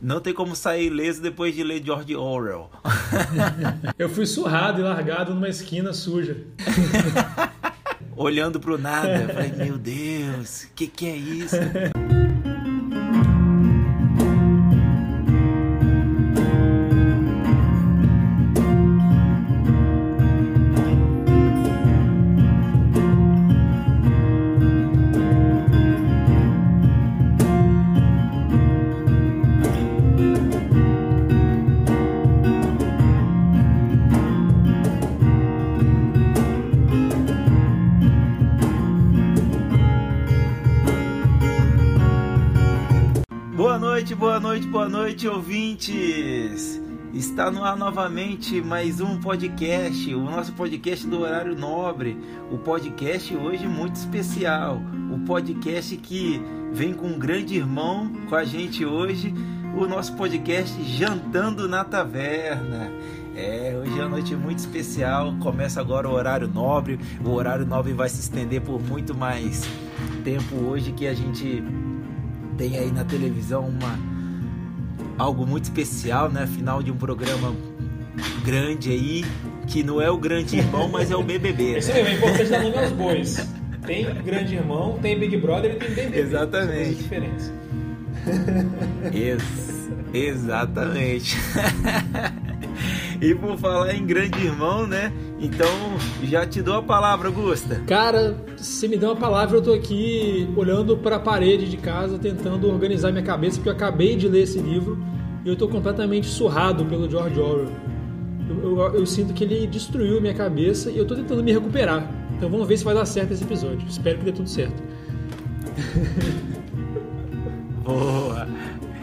não tem como sair ileso depois de ler George Orwell. Eu fui surrado e largado numa esquina suja. Olhando pro nada, falei, meu Deus, o que, que é isso? Ouvintes! Está no ar novamente mais um podcast, o nosso podcast do Horário Nobre. O podcast hoje muito especial. O podcast que vem com um grande irmão com a gente hoje. O nosso podcast Jantando na Taverna. É, hoje é uma noite muito especial. Começa agora o horário nobre. O horário nobre vai se estender por muito mais tempo hoje que a gente tem aí na televisão uma algo muito especial, né? Final de um programa grande aí, que não é o grande irmão, mas é o BBB. Né? Isso mesmo, é importante dar nome aos bois. Tem grande irmão, tem Big Brother e tem BBB. Exatamente. São diferença. Ex exatamente. e por falar em grande irmão, né? Então, já te dou a palavra, Augusta. Cara, se me deu uma palavra, eu tô aqui olhando para a parede de casa, tentando organizar minha cabeça, porque eu acabei de ler esse livro e eu tô completamente surrado pelo George Orwell. Eu, eu, eu sinto que ele destruiu minha cabeça e eu tô tentando me recuperar. Então vamos ver se vai dar certo esse episódio. Espero que dê tudo certo. Boa!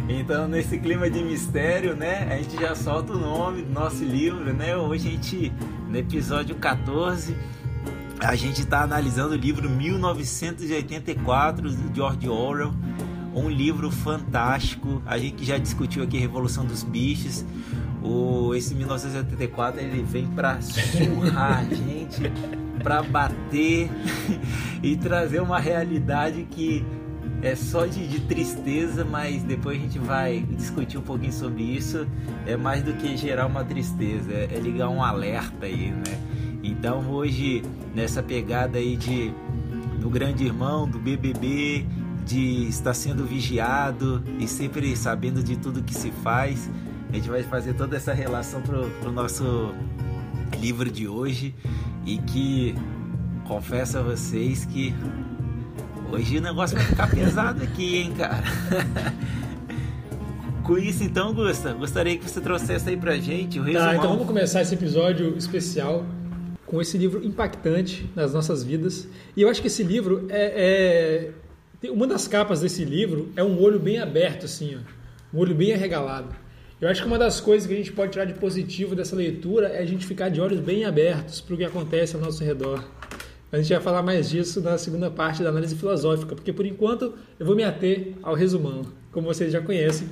Então, nesse clima de mistério, né, a gente já solta o nome do nosso livro, né? Hoje a gente, no episódio 14, a gente está analisando o livro 1984 do George Orwell, um livro fantástico. A gente já discutiu aqui Revolução dos Bichos. O, esse 1984 ele vem para surrar a gente, para bater e trazer uma realidade que é só de, de, tristeza, mas depois a gente vai discutir um pouquinho sobre isso. É mais do que gerar uma tristeza, é, é ligar um alerta aí, né? Então hoje, nessa pegada aí de do grande irmão, do BBB, de estar sendo vigiado e sempre sabendo de tudo que se faz, a gente vai fazer toda essa relação pro, pro nosso livro de hoje e que confesso a vocês que Hoje o negócio vai ficar pesado aqui, hein, cara. Com isso, então, Gusta, gostaria que você trouxesse aí pra gente o resumão. Tá, então vamos começar esse episódio especial com esse livro impactante nas nossas vidas. E eu acho que esse livro é, é... Uma das capas desse livro é um olho bem aberto, assim, ó. Um olho bem arregalado. Eu acho que uma das coisas que a gente pode tirar de positivo dessa leitura é a gente ficar de olhos bem abertos para o que acontece ao nosso redor. A gente vai falar mais disso na segunda parte da análise filosófica, porque por enquanto eu vou me ater ao resumão, como vocês já conhecem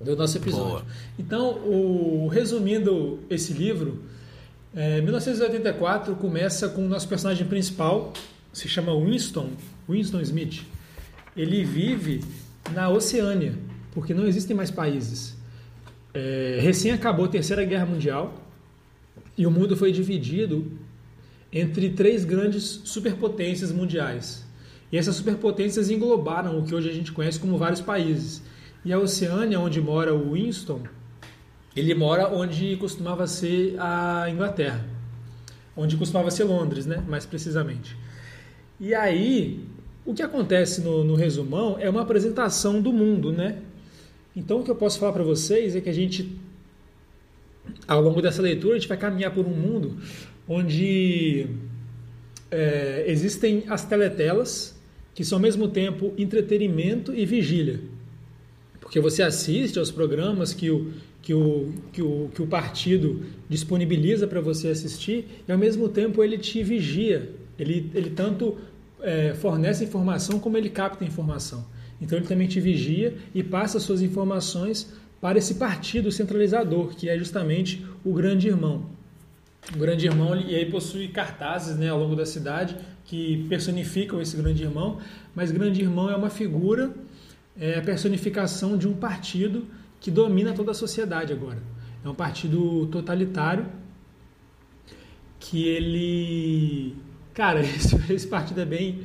do nosso episódio. Boa. Então, o, resumindo esse livro, é, 1984 começa com o nosso personagem principal, se chama Winston, Winston Smith. Ele vive na Oceânia, porque não existem mais países. É, recém acabou a Terceira Guerra Mundial e o mundo foi dividido entre três grandes superpotências mundiais. E essas superpotências englobaram o que hoje a gente conhece como vários países. E a Oceânia, onde mora o Winston, ele mora onde costumava ser a Inglaterra, onde costumava ser Londres, né? mais precisamente. E aí, o que acontece no, no resumão é uma apresentação do mundo, né? Então, o que eu posso falar para vocês é que a gente, ao longo dessa leitura, a gente vai caminhar por um mundo onde é, existem as teletelas, que são ao mesmo tempo entretenimento e vigília. Porque você assiste aos programas que o, que o, que o, que o partido disponibiliza para você assistir e ao mesmo tempo ele te vigia. Ele, ele tanto é, fornece informação como ele capta informação. Então ele também te vigia e passa suas informações para esse partido centralizador, que é justamente o grande irmão. O grande irmão, e aí possui cartazes né, ao longo da cidade que personificam esse grande irmão, mas grande irmão é uma figura é a personificação de um partido que domina toda a sociedade agora. É um partido totalitário que ele. Cara, esse, esse partido é bem.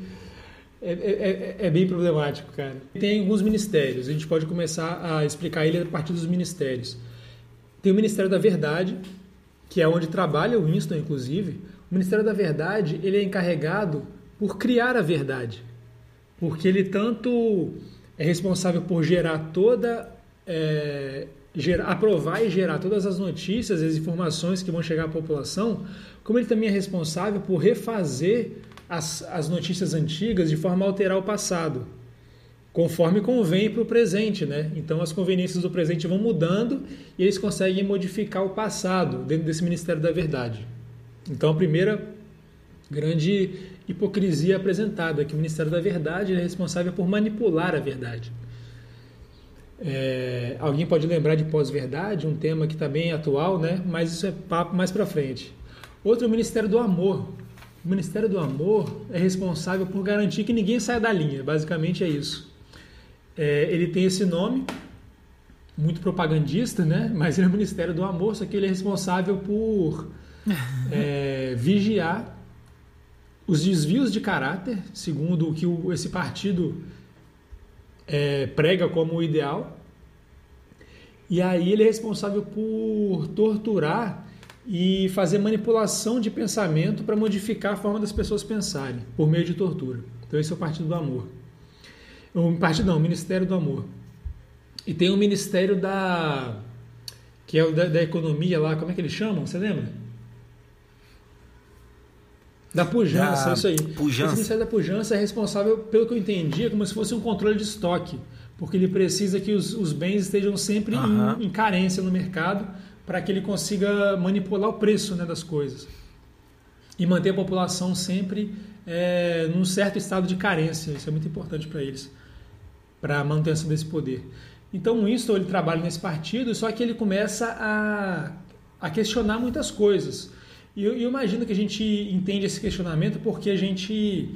É, é, é, é, bem problemático, cara. Tem alguns ministérios, a gente pode começar a explicar ele a partir dos ministérios. Tem o Ministério da Verdade, que é onde trabalha o Winston, inclusive. O Ministério da Verdade ele é encarregado por criar a verdade, porque ele tanto é responsável por gerar toda é, gerar, aprovar e gerar todas as notícias, as informações que vão chegar à população, como ele também é responsável por refazer as, as notícias antigas de forma a alterar o passado, conforme convém para o presente. Né? Então as conveniências do presente vão mudando e eles conseguem modificar o passado dentro desse Ministério da Verdade. Então a primeira grande hipocrisia apresentada é que o Ministério da Verdade é responsável por manipular a verdade. É, alguém pode lembrar de pós-verdade, um tema que está bem atual, né? mas isso é papo mais para frente. Outro é o Ministério do Amor. O Ministério do Amor é responsável por garantir que ninguém saia da linha, basicamente é isso. É, ele tem esse nome, muito propagandista, né? mas ele é o Ministério do Amor, só que ele é responsável por é, vigiar os desvios de caráter, segundo o que o, esse partido é, prega como ideal. E aí ele é responsável por torturar e fazer manipulação de pensamento para modificar a forma das pessoas pensarem por meio de tortura. Então esse é o Partido do Amor. O partido não, o Ministério do Amor. E tem o Ministério da que é o da, da economia lá, como é que eles chamam? Você lembra? Da pujança, da isso aí. Pujança. Esse Ministério da Pujança é responsável, pelo que eu entendi, como se fosse um controle de estoque, porque ele precisa que os, os bens estejam sempre uhum. em, em, carência no mercado para que ele consiga manipular o preço né, das coisas e manter a população sempre é, num certo estado de carência. Isso é muito importante para eles, para a manutenção desse poder. Então o Winston ele trabalha nesse partido, só que ele começa a, a questionar muitas coisas. E eu, eu, imagino que a gente entende esse questionamento porque a gente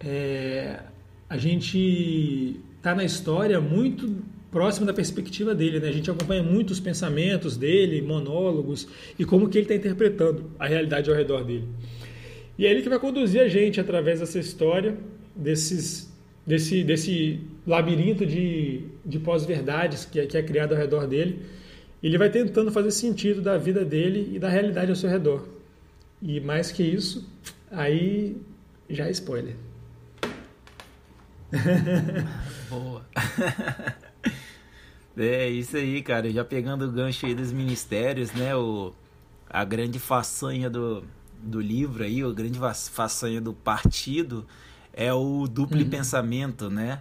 é, a gente está na história muito próximo da perspectiva dele, né? A gente acompanha muito os pensamentos dele, monólogos e como que ele está interpretando a realidade ao redor dele. E é ele que vai conduzir a gente através dessa história, desses, desse, desse labirinto de, de pós-verdades que, é, que é criado ao redor dele. Ele vai tentando fazer sentido da vida dele e da realidade ao seu redor. E mais que isso, aí já é spoiler. Boa. é isso aí, cara. Já pegando o gancho aí dos ministérios, né? O, a grande façanha do, do livro aí, a grande façanha do partido é o duplo uhum. pensamento, né?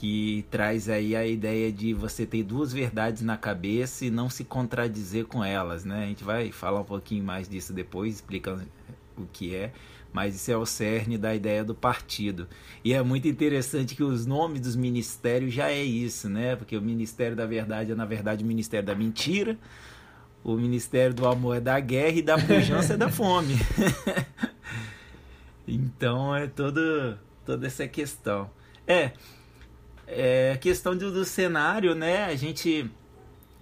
que traz aí a ideia de você ter duas verdades na cabeça e não se contradizer com elas, né? A gente vai falar um pouquinho mais disso depois, explicando o que é, mas isso é o cerne da ideia do partido. E é muito interessante que os nomes dos ministérios já é isso, né? Porque o Ministério da Verdade é, na verdade, o Ministério da Mentira, o Ministério do Amor é da Guerra e da Pujança é da Fome. então é todo, toda essa questão. É, é, questão do, do cenário, né? A gente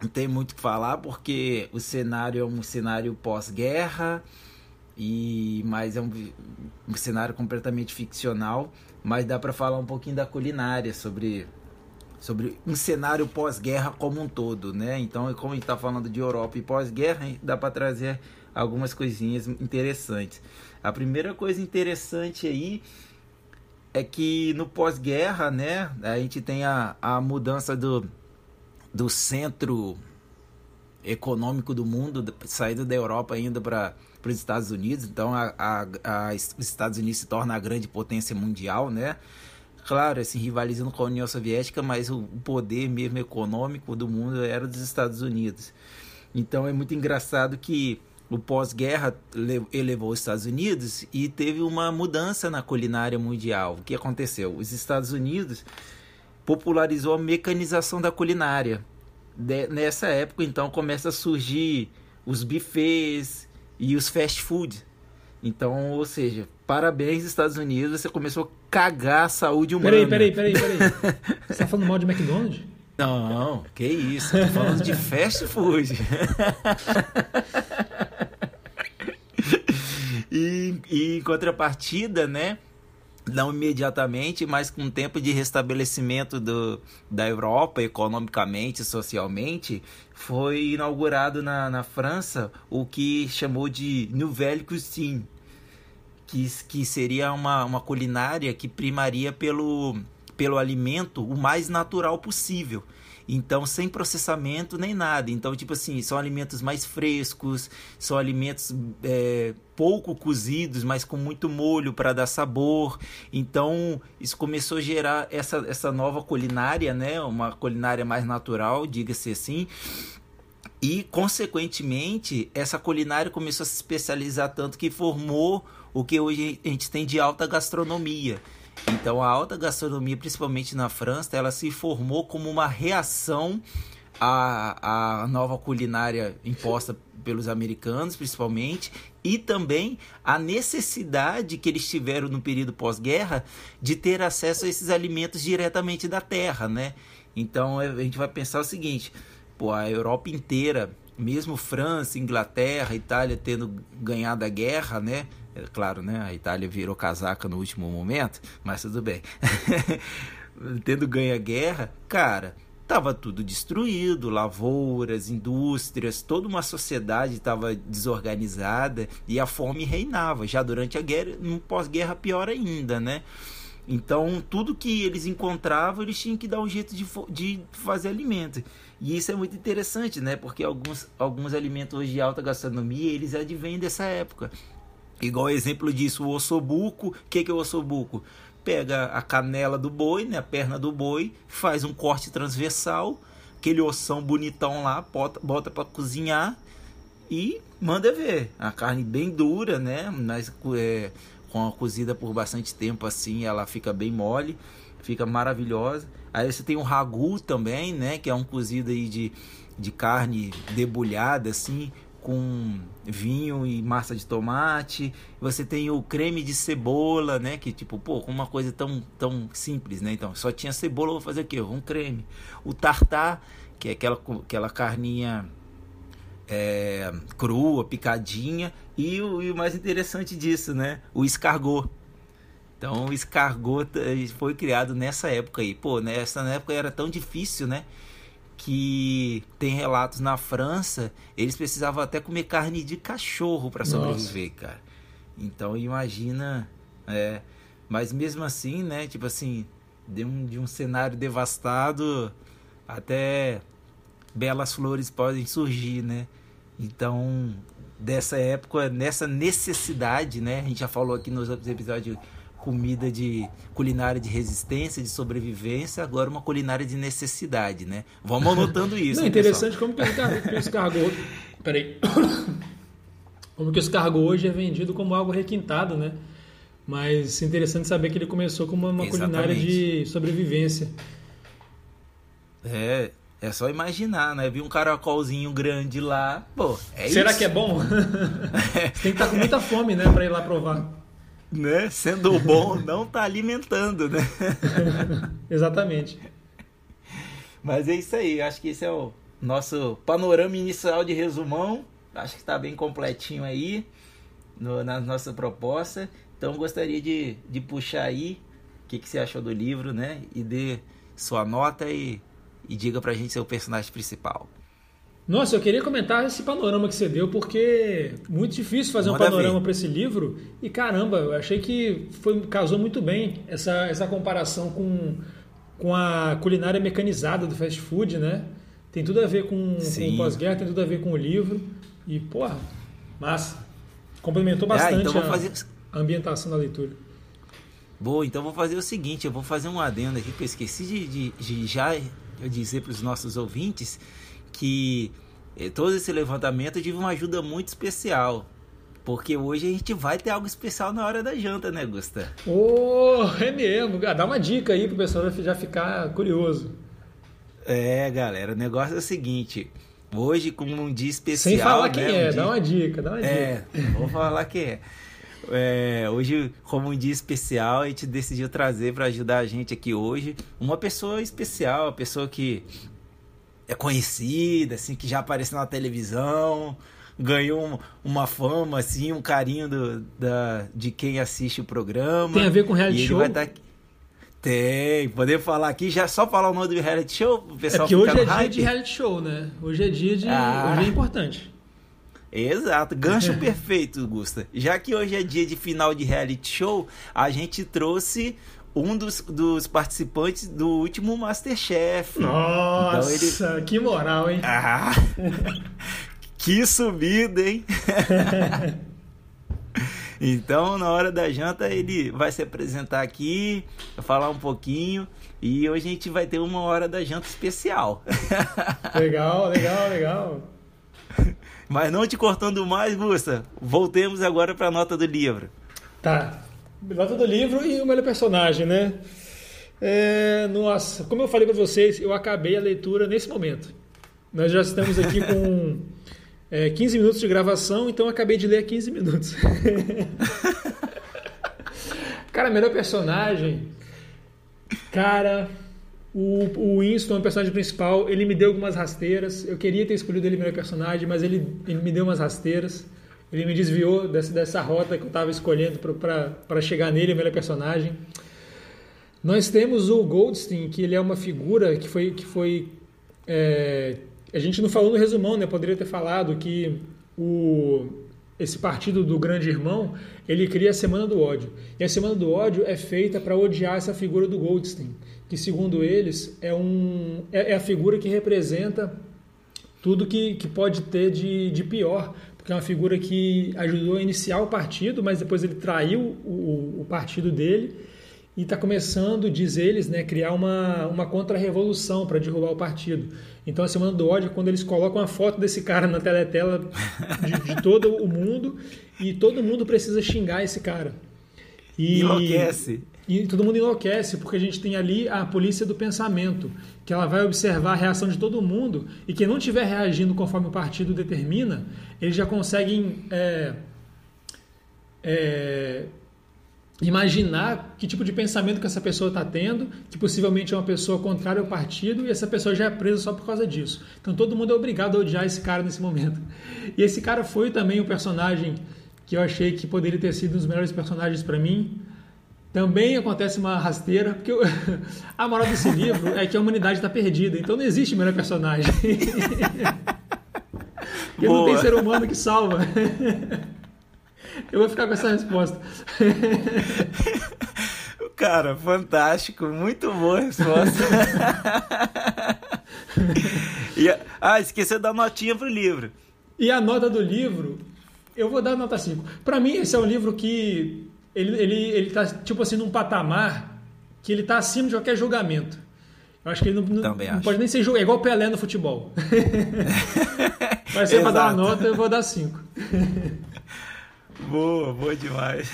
não tem muito o que falar porque o cenário é um cenário pós-guerra e mas é um, um, cenário completamente ficcional, mas dá para falar um pouquinho da culinária sobre sobre um cenário pós-guerra como um todo, né? Então, como a gente está falando de Europa e pós-guerra, dá para trazer algumas coisinhas interessantes. A primeira coisa interessante aí é que no pós-guerra, né, a gente tem a, a mudança do, do centro econômico do mundo, saída da Europa ainda para os Estados Unidos, então a, a, a, os Estados Unidos se torna a grande potência mundial, né? Claro, assim, rivalizando com a União Soviética, mas o poder mesmo econômico do mundo era dos Estados Unidos. Então é muito engraçado que o pós-guerra elevou os Estados Unidos e teve uma mudança na culinária mundial. O que aconteceu? Os Estados Unidos popularizou a mecanização da culinária. De, nessa época, então, começa a surgir os buffets e os fast food. Então, ou seja, parabéns, Estados Unidos, você começou a cagar a saúde humana. Peraí, peraí, peraí, peraí. Você tá falando mal de McDonald's? Não, que isso, tô falando de fast food. e, em contrapartida, né? não imediatamente, mas com tempo de restabelecimento do, da Europa economicamente, socialmente, foi inaugurado na, na França o que chamou de Nouvelle Cuisine, que, que seria uma, uma culinária que primaria pelo, pelo alimento o mais natural possível. Então, sem processamento nem nada. Então, tipo assim, são alimentos mais frescos, são alimentos é, pouco cozidos, mas com muito molho para dar sabor. Então, isso começou a gerar essa, essa nova culinária, né? Uma culinária mais natural, diga-se assim. E, consequentemente, essa culinária começou a se especializar tanto que formou o que hoje a gente tem de alta gastronomia. Então a alta gastronomia, principalmente na França, ela se formou como uma reação à, à nova culinária imposta pelos americanos, principalmente, e também a necessidade que eles tiveram no período pós-guerra de ter acesso a esses alimentos diretamente da terra, né? Então a gente vai pensar o seguinte: pô, a Europa inteira, mesmo França, Inglaterra, Itália tendo ganhado a guerra, né? É claro, né? A Itália virou casaca no último momento, mas tudo bem. Tendo ganho a guerra, cara, estava tudo destruído, lavouras, indústrias, toda uma sociedade estava desorganizada e a fome reinava. Já durante a guerra, no pós-guerra pior ainda, né? Então, tudo que eles encontravam, eles tinham que dar um jeito de, de fazer alimento. E isso é muito interessante, né? Porque alguns, alguns alimentos hoje de alta gastronomia, eles advêm dessa época. Igual exemplo disso, o ossobuco. O que, que é o ossobuco? Pega a canela do boi, né, a perna do boi, faz um corte transversal, aquele ossão bonitão lá, bota, bota para cozinhar e manda ver. A carne bem dura, né? Mas é, com a cozida por bastante tempo assim, ela fica bem mole, fica maravilhosa. Aí você tem o ragu também, né? Que é um cozido aí de, de carne debulhada assim, com vinho e massa de tomate. Você tem o creme de cebola, né? Que tipo, pô, uma coisa tão, tão simples, né? Então, só tinha cebola, vou fazer o quê? Um creme. O tartar, que é aquela, aquela carninha é, crua, picadinha. E o, e o mais interessante disso, né? O escargot. Então, o escargot foi criado nessa época aí. Pô, nessa época era tão difícil, né? Que tem relatos na França, eles precisavam até comer carne de cachorro para sobreviver, Nossa. cara. Então imagina, é, mas mesmo assim, né, tipo assim, de um, de um cenário devastado até belas flores podem surgir, né? Então, dessa época, nessa necessidade, né? A gente já falou aqui nos outros episódios comida de culinária de resistência, de sobrevivência, agora uma culinária de necessidade, né? Vamos anotando isso. Não, é interessante como que o escargot... Peraí. Como que o escargot hoje é vendido como algo requintado, né? Mas interessante saber que ele começou como uma culinária de sobrevivência. É, é só imaginar, né? Vi um caracolzinho grande lá, pô, é Será isso. que é bom? Tem que estar com muita fome, né, para ir lá provar né? Sendo bom, não tá alimentando, né? Exatamente. Mas é isso aí, acho que esse é o nosso panorama inicial de resumão. Acho que está bem completinho aí no, na nossa proposta. Então gostaria de, de puxar aí o que, que você achou do livro, né? E dê sua nota e, e diga pra gente seu personagem principal. Nossa, eu queria comentar esse panorama que você deu, porque muito difícil fazer Manda um panorama para esse livro. E caramba, eu achei que foi, casou muito bem essa, essa comparação com, com a culinária mecanizada do fast food, né? Tem tudo a ver com, com o pós-guerra, tem tudo a ver com o livro. E, porra, massa. Complementou ah, bastante então a, fazer... a ambientação da leitura. Boa, então vou fazer o seguinte, eu vou fazer um adendo aqui que eu esqueci de, de, de já dizer para os nossos ouvintes que eh, todo esse levantamento tive uma ajuda muito especial. Porque hoje a gente vai ter algo especial na hora da janta, né, Gusta? Oh, é mesmo. Dá uma dica aí pro pessoal já ficar curioso. É, galera, o negócio é o seguinte. Hoje, como um dia especial. Sem falar né, quem um é, dia... dá uma dica, dá uma é, dica. vou falar quem é. É, hoje, como um dia especial, a gente decidiu trazer para ajudar a gente aqui hoje uma pessoa especial, uma pessoa que é conhecida, assim, que já apareceu na televisão, ganhou uma fama, assim, um carinho do, da, de quem assiste o programa. Tem a ver com reality show? Tá Tem, poder falar aqui, já só falar o nome do reality show, o pessoal é porque hoje é hype. dia de reality show, né? Hoje é dia de. Ah. Hoje é importante. Exato, gancho perfeito, Gusta. Já que hoje é dia de final de reality show, a gente trouxe um dos, dos participantes do último Masterchef. Nossa, então ele... que moral, hein? Ah, que subida, hein? então, na hora da janta, ele vai se apresentar aqui, falar um pouquinho. E hoje a gente vai ter uma hora da janta especial. legal, legal, legal. Mas não te cortando mais, Gusta, voltemos agora para a nota do livro. Tá. Nota do livro e o melhor personagem, né? É, nossa, como eu falei para vocês, eu acabei a leitura nesse momento. Nós já estamos aqui com é, 15 minutos de gravação, então eu acabei de ler 15 minutos. cara, melhor personagem. Cara, o, o Winston, o personagem principal, ele me deu algumas rasteiras. Eu queria ter escolhido ele melhor personagem, mas ele, ele me deu umas rasteiras. Ele me desviou dessa, dessa rota que eu estava escolhendo para chegar nele, o melhor personagem. Nós temos o Goldstein, que ele é uma figura que foi. Que foi é, a gente não falou no resumão, né? Poderia ter falado que o, esse partido do grande irmão ele cria a Semana do Ódio. E a Semana do Ódio é feita para odiar essa figura do Goldstein que segundo eles é, um, é, é a figura que representa tudo que, que pode ter de, de pior, porque é uma figura que ajudou a iniciar o partido, mas depois ele traiu o, o partido dele e está começando, diz eles, né, criar uma, uma contra-revolução para derrubar o partido. Então a Semana do Ódio é quando eles colocam a foto desse cara na teletela de, de todo o mundo e todo mundo precisa xingar esse cara. E, Enlouquece. E todo mundo enlouquece, porque a gente tem ali a polícia do pensamento, que ela vai observar a reação de todo mundo, e quem não estiver reagindo conforme o partido determina, eles já conseguem é, é, imaginar que tipo de pensamento que essa pessoa está tendo, que possivelmente é uma pessoa contrária ao partido, e essa pessoa já é presa só por causa disso. Então todo mundo é obrigado a odiar esse cara nesse momento. E esse cara foi também o personagem que eu achei que poderia ter sido um dos melhores personagens para mim também acontece uma rasteira, porque eu, a moral desse livro é que a humanidade está perdida, então não existe melhor personagem. porque não tem ser humano que salva. Eu vou ficar com essa resposta. Cara, fantástico, muito boa a resposta. e, ah, esqueceu da notinha pro livro. E a nota do livro, eu vou dar nota 5. Para mim, esse é um livro que ele, ele, ele tá, tipo assim, num patamar que ele tá acima de qualquer julgamento. Eu acho que ele não, não pode nem ser julgado. É igual Pelé no futebol. Mas se é pra dar uma nota, eu vou dar 5. boa, boa demais.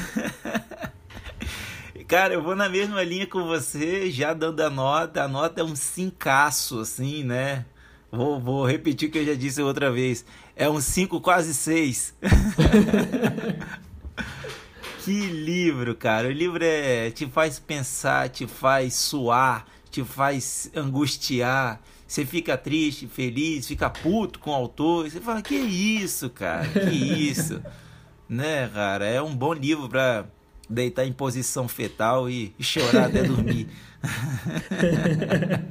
Cara, eu vou na mesma linha com você, já dando a nota. A nota é um cincaço, assim, né? Vou, vou repetir o que eu já disse outra vez. É um 5, quase 6. Que livro, cara. O livro é, te faz pensar, te faz suar, te faz angustiar. Você fica triste, feliz, fica puto com o autor. Você fala, que isso, cara? Que isso? né, cara? É um bom livro para deitar em posição fetal e chorar até dormir.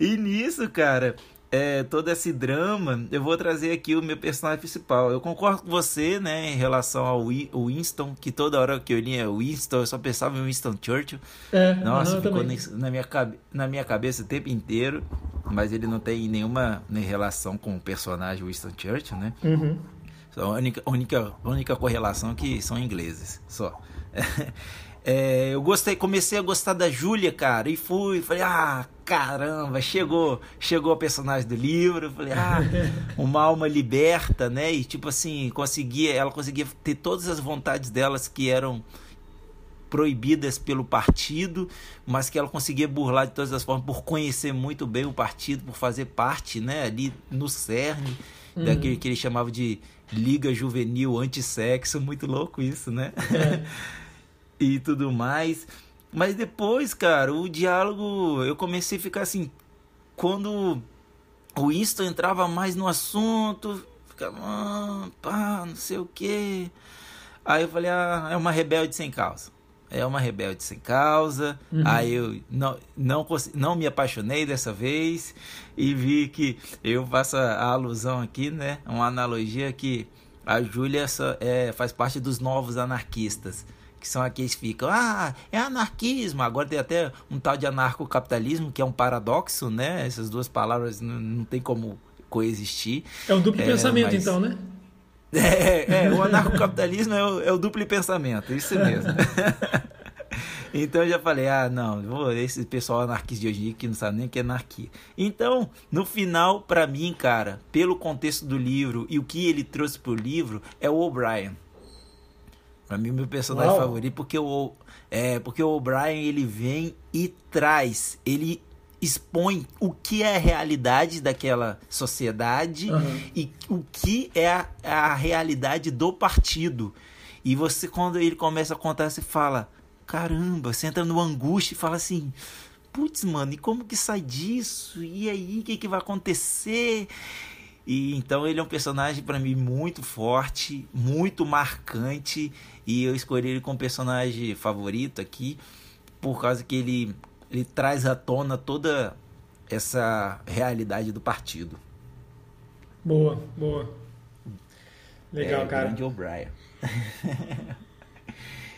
e nisso, cara, é, todo esse drama, eu vou trazer aqui o meu personagem principal. Eu concordo com você, né, em relação ao Winston, que toda hora que eu lia Winston, eu só pensava em Winston Churchill. É, Nossa, ficou na minha, na minha cabeça o tempo inteiro, mas ele não tem nenhuma né, relação com o personagem Winston Churchill, né? Uhum. a única, única, única correlação é que são ingleses, só. É, eu gostei, comecei a gostar da Júlia, cara, e fui, falei, ah, caramba, chegou, chegou a personagem do livro, falei, ah, uma alma liberta, né? E tipo assim, conseguia, ela conseguia ter todas as vontades delas que eram proibidas pelo partido, mas que ela conseguia burlar de todas as formas por conhecer muito bem o partido, por fazer parte, né, ali no cerne uhum. daquele que ele chamava de Liga Juvenil Antissexo, muito louco isso, né? É. e tudo mais. Mas depois, cara, o diálogo, eu comecei a ficar assim, quando o Winston entrava mais no assunto, ficava, ah, pá, não sei o quê. Aí eu falei, ah, é uma rebelde sem causa. É uma rebelde sem causa. Uhum. Aí eu não, não, não me apaixonei dessa vez e vi que eu faço a alusão aqui, né? Uma analogia que a Júlia é, faz parte dos novos anarquistas que são aqueles que ficam, ah, é anarquismo. Agora tem até um tal de anarcocapitalismo, que é um paradoxo, né? Essas duas palavras não, não tem como coexistir. É um duplo é, pensamento, mas... então, né? É, é o anarcocapitalismo é o, é o duplo pensamento, isso mesmo. Então eu já falei, ah, não, esse pessoal anarquista de hoje que não sabe nem o que é anarquia. Então, no final, para mim, cara, pelo contexto do livro e o que ele trouxe pro livro, é o O'Brien. Pra mim, meu personagem Uau. favorito, porque o, é, porque o O'Brien ele vem e traz, ele expõe o que é a realidade daquela sociedade uhum. e o que é a, a, realidade do partido. E você, quando ele começa a contar, você fala: caramba, você entra no angústia e fala assim. Putz, mano, e como que sai disso? E aí, o que, que vai acontecer? E então ele é um personagem para mim muito forte, muito marcante e eu escolhi ele como personagem favorito aqui por causa que ele ele traz à tona toda essa realidade do partido. Boa, boa. Legal, é, cara. Grande O'Brien.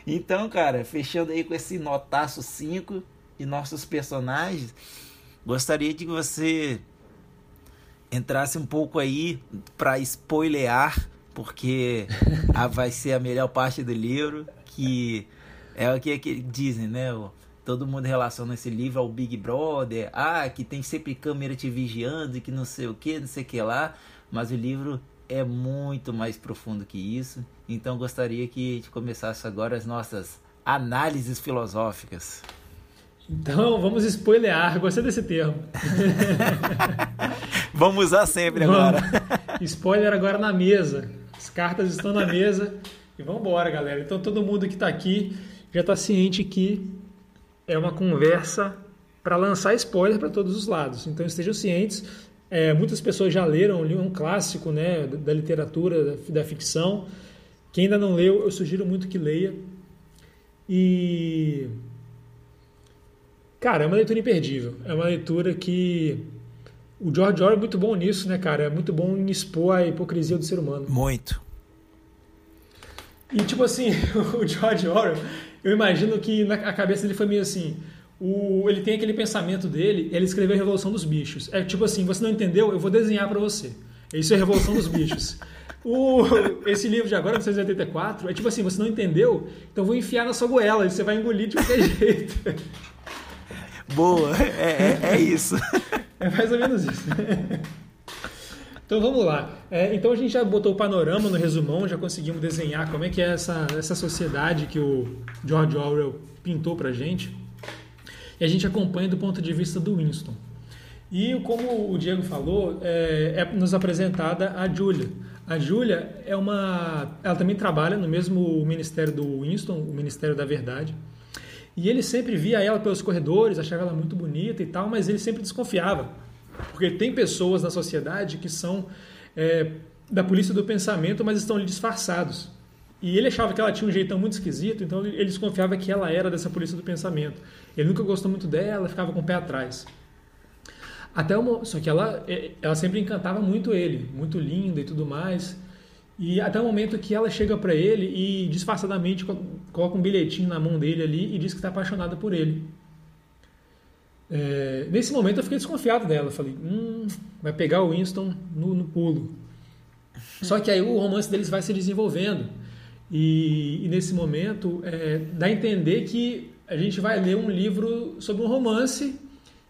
então, cara, fechando aí com esse notaço 5 de nossos personagens, gostaria de que você entrasse um pouco aí para spoilear, porque a, vai ser a melhor parte do livro, que é o que, é que dizem, né? Todo mundo relaciona esse livro ao Big Brother, ah, que tem sempre câmera te vigiando e que não sei o que, não sei o que lá, mas o livro é muito mais profundo que isso. Então gostaria que a gente começasse agora as nossas análises filosóficas. Então, vamos spoilear. Gostei desse termo. vamos usar sempre agora. Spoiler agora na mesa. As cartas estão na mesa. E vamos embora, galera. Então, todo mundo que está aqui já está ciente que é uma conversa para lançar spoiler para todos os lados. Então, estejam cientes. É, muitas pessoas já leram um clássico né, da literatura, da, da ficção. Quem ainda não leu, eu sugiro muito que leia. E Cara, é uma leitura imperdível. É uma leitura que. O George Orwell é muito bom nisso, né, cara? É muito bom em expor a hipocrisia do ser humano. Muito. E, tipo assim, o George Orwell, eu imagino que na cabeça dele foi meio assim. O, ele tem aquele pensamento dele, ele escreveu a Revolução dos Bichos. É tipo assim, você não entendeu? Eu vou desenhar para você. Isso é a Revolução dos Bichos. O, esse livro de agora, 1984, é tipo assim, você não entendeu? Então eu vou enfiar na sua goela e você vai engolir de qualquer jeito. Boa, é, é, é isso. É mais ou menos isso. Então vamos lá. É, então a gente já botou o panorama no resumão, já conseguimos desenhar como é que é essa, essa sociedade que o George Orwell pintou pra gente. E a gente acompanha do ponto de vista do Winston. E como o Diego falou, é, é nos apresentada a Julia. A Julia é uma, ela também trabalha no mesmo ministério do Winston, o Ministério da Verdade. E ele sempre via ela pelos corredores, achava ela muito bonita e tal, mas ele sempre desconfiava. Porque tem pessoas na sociedade que são é, da polícia do pensamento, mas estão ali disfarçados. E ele achava que ela tinha um jeitão muito esquisito, então ele desconfiava que ela era dessa polícia do pensamento. Ele nunca gostou muito dela, ficava com o pé atrás. Até uma, só que ela, é, ela sempre encantava muito ele, muito linda e tudo mais. E até o momento que ela chega para ele e disfarçadamente coloca um bilhetinho na mão dele ali e diz que está apaixonada por ele. É, nesse momento eu fiquei desconfiado dela. Falei, hum, vai pegar o Winston no, no pulo. Só que aí o romance deles vai se desenvolvendo. E, e nesse momento é, dá a entender que a gente vai ler um livro sobre um romance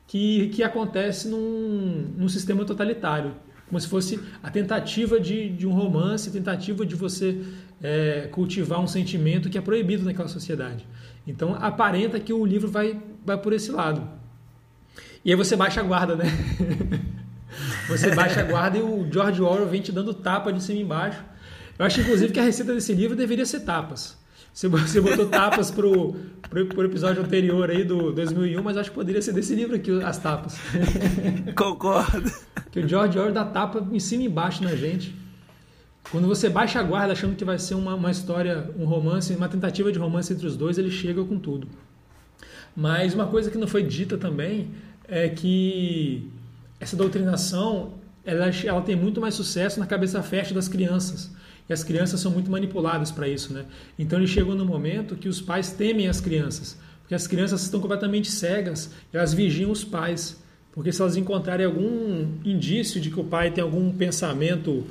que, que acontece num, num sistema totalitário. Como se fosse a tentativa de, de um romance, tentativa de você é, cultivar um sentimento que é proibido naquela sociedade. Então aparenta que o livro vai, vai por esse lado. E aí você baixa a guarda, né? você baixa a guarda e o George Orwell vem te dando tapa de cima e embaixo. Eu acho, inclusive, que a receita desse livro deveria ser tapas. Você botou tapas pro, pro, pro, episódio anterior aí do 2001, mas acho que poderia ser desse livro aqui, as tapas. Concordo. Que o George Orwell dá tapa em cima e embaixo na gente. Quando você baixa a guarda achando que vai ser uma, uma história, um romance, uma tentativa de romance entre os dois, ele chega com tudo. Mas uma coisa que não foi dita também é que essa doutrinação ela, ela tem muito mais sucesso na cabeça fértil das crianças. E as crianças são muito manipuladas para isso, né? Então ele chegou no momento que os pais temem as crianças, porque as crianças estão completamente cegas, elas vigiam os pais, porque se elas encontrarem algum indício de que o pai tem algum pensamento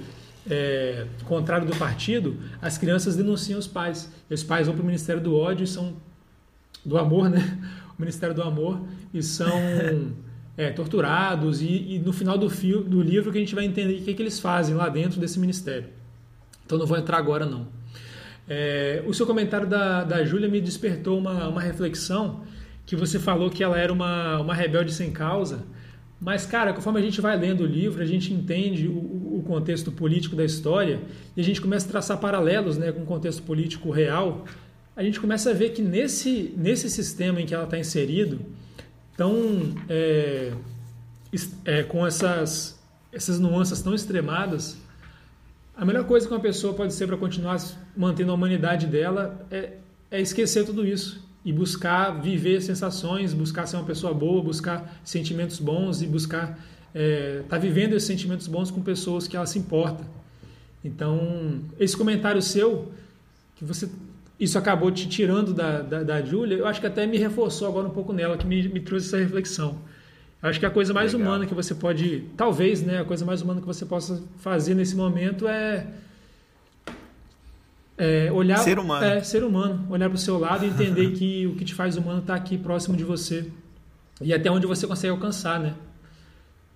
é, contrário do partido, as crianças denunciam os pais. E os pais vão para o Ministério do Ódio e são do amor, né? O Ministério do Amor e são é, torturados e, e, no final do, fio, do livro que a gente vai entender o que, é que eles fazem lá dentro desse ministério. Então não vou entrar agora não. É, o seu comentário da, da Júlia me despertou uma, uma reflexão que você falou que ela era uma, uma rebelde sem causa. Mas, cara, conforme a gente vai lendo o livro, a gente entende o, o contexto político da história e a gente começa a traçar paralelos né, com o contexto político real, a gente começa a ver que nesse, nesse sistema em que ela está inserido, tão, é, é, com essas, essas nuances tão extremadas, a melhor coisa que uma pessoa pode ser para continuar mantendo a humanidade dela é, é esquecer tudo isso e buscar viver sensações, buscar ser uma pessoa boa, buscar sentimentos bons e buscar estar é, tá vivendo esses sentimentos bons com pessoas que ela se importa. Então, esse comentário seu, que você isso acabou te tirando da, da, da Júlia, eu acho que até me reforçou agora um pouco nela, que me, me trouxe essa reflexão. Acho que a coisa mais Legal. humana que você pode, talvez, né, a coisa mais humana que você possa fazer nesse momento é, é olhar ser humano, é, ser humano, olhar para o seu lado e entender que o que te faz humano está aqui próximo de você e até onde você consegue alcançar, né?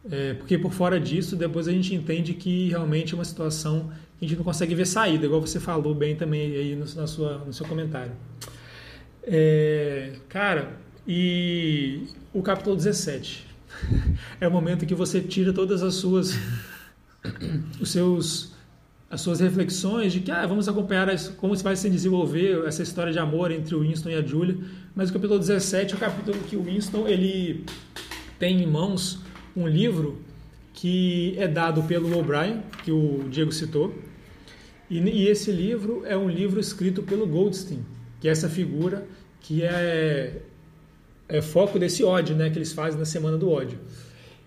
É, porque por fora disso, depois a gente entende que realmente é uma situação que a gente não consegue ver saída, igual você falou bem também aí no, na sua, no seu comentário. É, cara, e o capítulo 17 é o momento que você tira todas as suas os seus as suas reflexões de que ah, vamos acompanhar como vai se desenvolver essa história de amor entre o Winston e a Julia. Mas o capítulo 17 é o capítulo que o Winston ele tem em mãos um livro que é dado pelo O'Brien, que o Diego citou. E, e esse livro é um livro escrito pelo Goldstein, que é essa figura que é é, foco desse ódio né, que eles fazem na Semana do Ódio.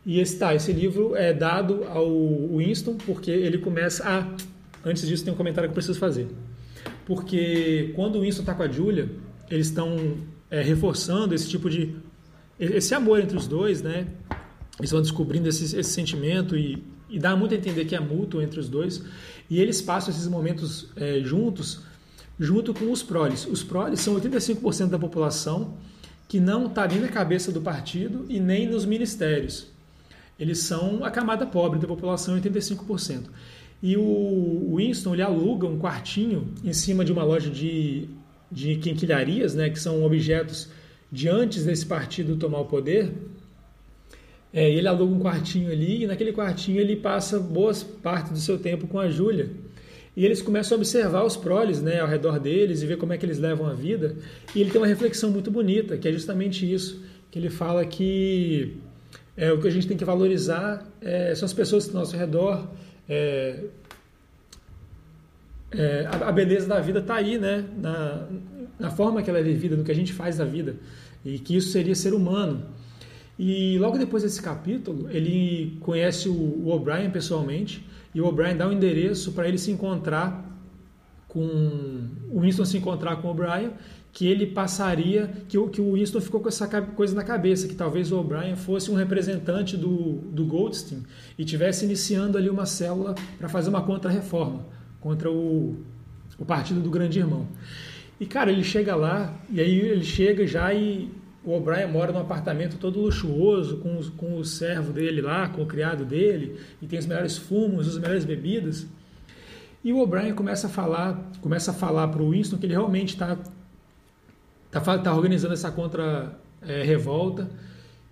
E esse, tá, esse livro é dado ao Winston porque ele começa. Ah, antes disso tem um comentário que eu preciso fazer. Porque quando o Winston está com a Julia, eles estão é, reforçando esse tipo de. esse amor entre os dois, né? Eles vão descobrindo esse, esse sentimento e, e dá muito a entender que é mútuo entre os dois. E eles passam esses momentos é, juntos, junto com os proles. Os proles são 85% da população que não está nem na cabeça do partido e nem nos ministérios. Eles são a camada pobre da população, 85%. E o Winston ele aluga um quartinho em cima de uma loja de, de quinquilharias, né, que são objetos de antes desse partido tomar o poder. É, ele aluga um quartinho ali e naquele quartinho ele passa boas partes do seu tempo com a Júlia. E eles começam a observar os proles né, ao redor deles e ver como é que eles levam a vida. E ele tem uma reflexão muito bonita, que é justamente isso, que ele fala que é, o que a gente tem que valorizar é, são as pessoas ao nosso redor. É, é, a, a, beleza da vida está aí, né? Na, na forma que ela é vivida, no que a gente faz da vida. E que isso seria ser humano. E logo depois desse capítulo, ele conhece o, o O'Brien pessoalmente e o O'Brien dá um endereço para ele se encontrar com o Winston se encontrar com o O'Brien, que ele passaria, que o, que o Winston ficou com essa coisa na cabeça, que talvez o O'Brien fosse um representante do, do Goldstein e tivesse iniciando ali uma célula para fazer uma contra-reforma contra o, o partido do Grande Irmão. E cara, ele chega lá, e aí ele chega já e o O'Brien mora num apartamento todo luxuoso, com, os, com o servo dele lá, com o criado dele, e tem os melhores fumos, as melhores bebidas. E o O'Brien começa a falar, começa a falar para o Winston que ele realmente está tá, tá organizando essa contra-revolta, é,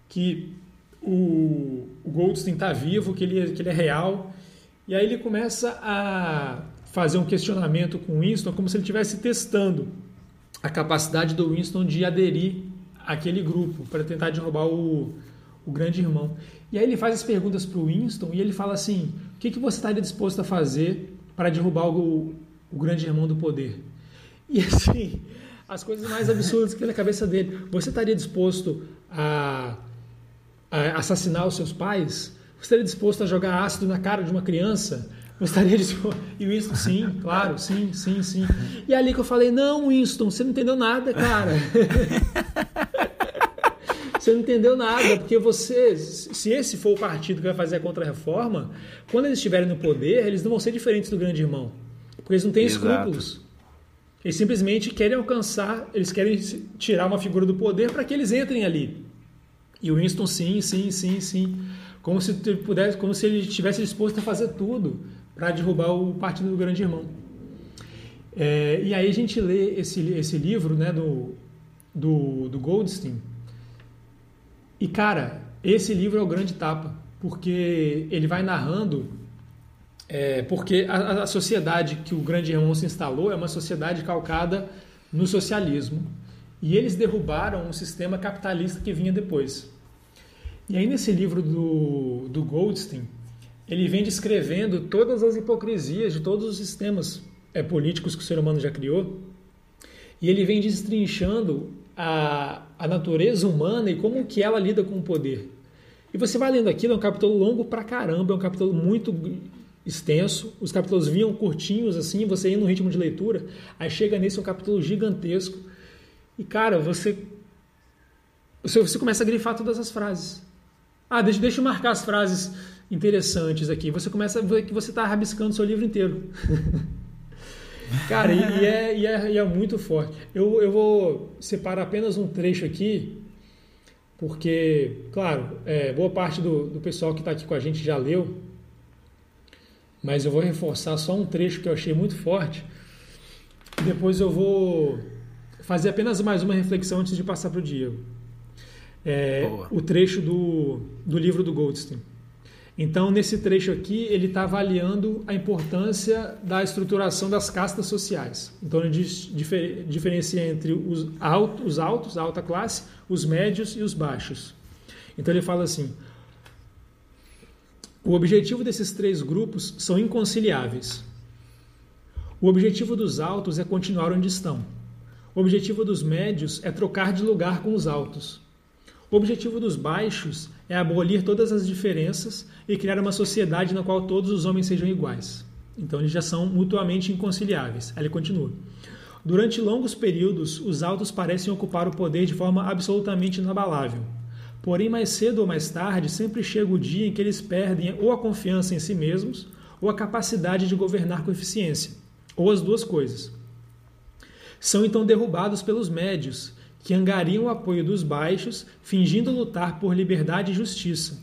que o, o Goldstein está vivo, que ele, que ele é real. E aí ele começa a fazer um questionamento com o Winston, como se ele estivesse testando a capacidade do Winston de aderir àquele grupo para tentar derrubar o, o grande irmão. E aí ele faz as perguntas para o Winston e ele fala assim: o que, que você estaria disposto a fazer para derrubar o, o grande irmão do poder? E assim, as coisas mais absurdas que na cabeça dele. Você estaria disposto a, a assassinar os seus pais? Você estaria disposto a jogar ácido na cara de uma criança? Gostaria de. E o Winston, sim, claro, sim, sim, sim. E é ali que eu falei: não, Winston, você não entendeu nada, cara. você não entendeu nada, porque você, se esse for o partido que vai fazer a contra-reforma, quando eles estiverem no poder, eles não vão ser diferentes do grande irmão. Porque eles não têm Exato. escrúpulos. Eles simplesmente querem alcançar, eles querem tirar uma figura do poder para que eles entrem ali. E o Winston, sim, sim, sim, sim. Como se pudesse, como se ele estivesse disposto a fazer tudo para derrubar o partido do grande irmão. É, e aí a gente lê esse, esse livro né, do, do, do Goldstein. E, cara, esse livro é o grande tapa, porque ele vai narrando. É, porque a, a sociedade que o grande irmão se instalou é uma sociedade calcada no socialismo. E eles derrubaram o sistema capitalista que vinha depois. E aí, nesse livro do, do Goldstein, ele vem descrevendo todas as hipocrisias de todos os sistemas é, políticos que o ser humano já criou, e ele vem destrinchando a, a natureza humana e como que ela lida com o poder. E você vai lendo aquilo, é um capítulo longo pra caramba, é um capítulo muito extenso, os capítulos vinham curtinhos assim, você ia no ritmo de leitura, aí chega nesse um capítulo gigantesco, e cara, você, você, você começa a grifar todas as frases. Ah, deixa, deixa eu marcar as frases interessantes aqui. Você começa a ver que você está rabiscando seu livro inteiro. Cara, e, é, e, é, e, é, muito forte. Eu, eu vou separar apenas um trecho aqui, porque, claro, é, boa parte do, do pessoal que está aqui com a gente já leu, mas eu vou reforçar só um trecho que eu achei muito forte. Depois eu vou fazer apenas mais uma reflexão antes de passar para o Diego. É, o trecho do, do livro do Goldstein. Então, nesse trecho aqui, ele está avaliando a importância da estruturação das castas sociais. Então, ele difer diferencia entre os altos, os altos, a alta classe, os médios e os baixos. Então, ele fala assim: o objetivo desses três grupos são inconciliáveis. O objetivo dos altos é continuar onde estão. O objetivo dos médios é trocar de lugar com os altos. O objetivo dos baixos é abolir todas as diferenças e criar uma sociedade na qual todos os homens sejam iguais. Então eles já são mutuamente inconciliáveis. Aí ele continua. Durante longos períodos, os altos parecem ocupar o poder de forma absolutamente inabalável. Porém, mais cedo ou mais tarde, sempre chega o dia em que eles perdem ou a confiança em si mesmos ou a capacidade de governar com eficiência, ou as duas coisas. São então derrubados pelos médios, que angariam o apoio dos baixos, fingindo lutar por liberdade e justiça.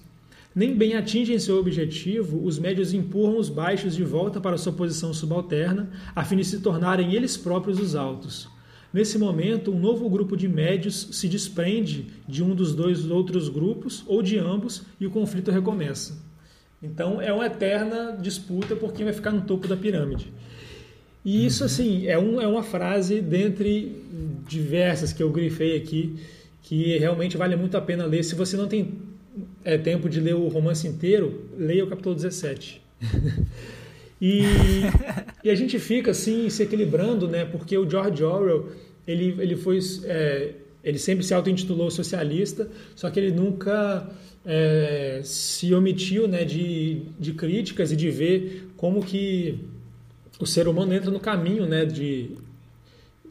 Nem bem atingem seu objetivo, os médios empurram os baixos de volta para sua posição subalterna, a fim de se tornarem eles próprios os altos. Nesse momento, um novo grupo de médios se desprende de um dos dois outros grupos, ou de ambos, e o conflito recomeça. Então, é uma eterna disputa por quem vai ficar no topo da pirâmide. E isso, assim, é, um, é uma frase dentre diversas que eu grifei aqui, que realmente vale muito a pena ler. Se você não tem é, tempo de ler o romance inteiro, leia o capítulo 17. e, e, a gente fica, assim, se equilibrando, né? Porque o George Orwell, ele, ele foi... É, ele sempre se auto-intitulou socialista, só que ele nunca é, se omitiu né, de, de críticas e de ver como que o ser humano entra no caminho né, de,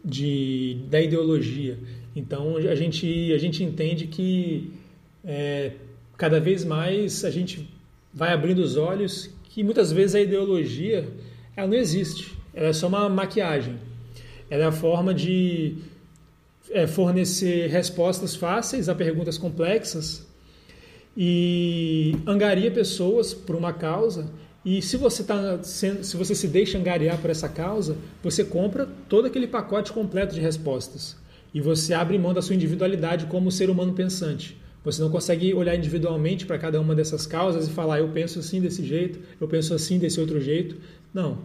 de, da ideologia. Então a gente, a gente entende que é, cada vez mais a gente vai abrindo os olhos que muitas vezes a ideologia ela não existe, ela é só uma maquiagem. Ela é a forma de é, fornecer respostas fáceis a perguntas complexas e angaria pessoas por uma causa. E se você, tá sendo, se você se deixa angariar por essa causa, você compra todo aquele pacote completo de respostas. E você abre mão da sua individualidade como ser humano pensante. Você não consegue olhar individualmente para cada uma dessas causas e falar, eu penso assim desse jeito, eu penso assim desse outro jeito. Não.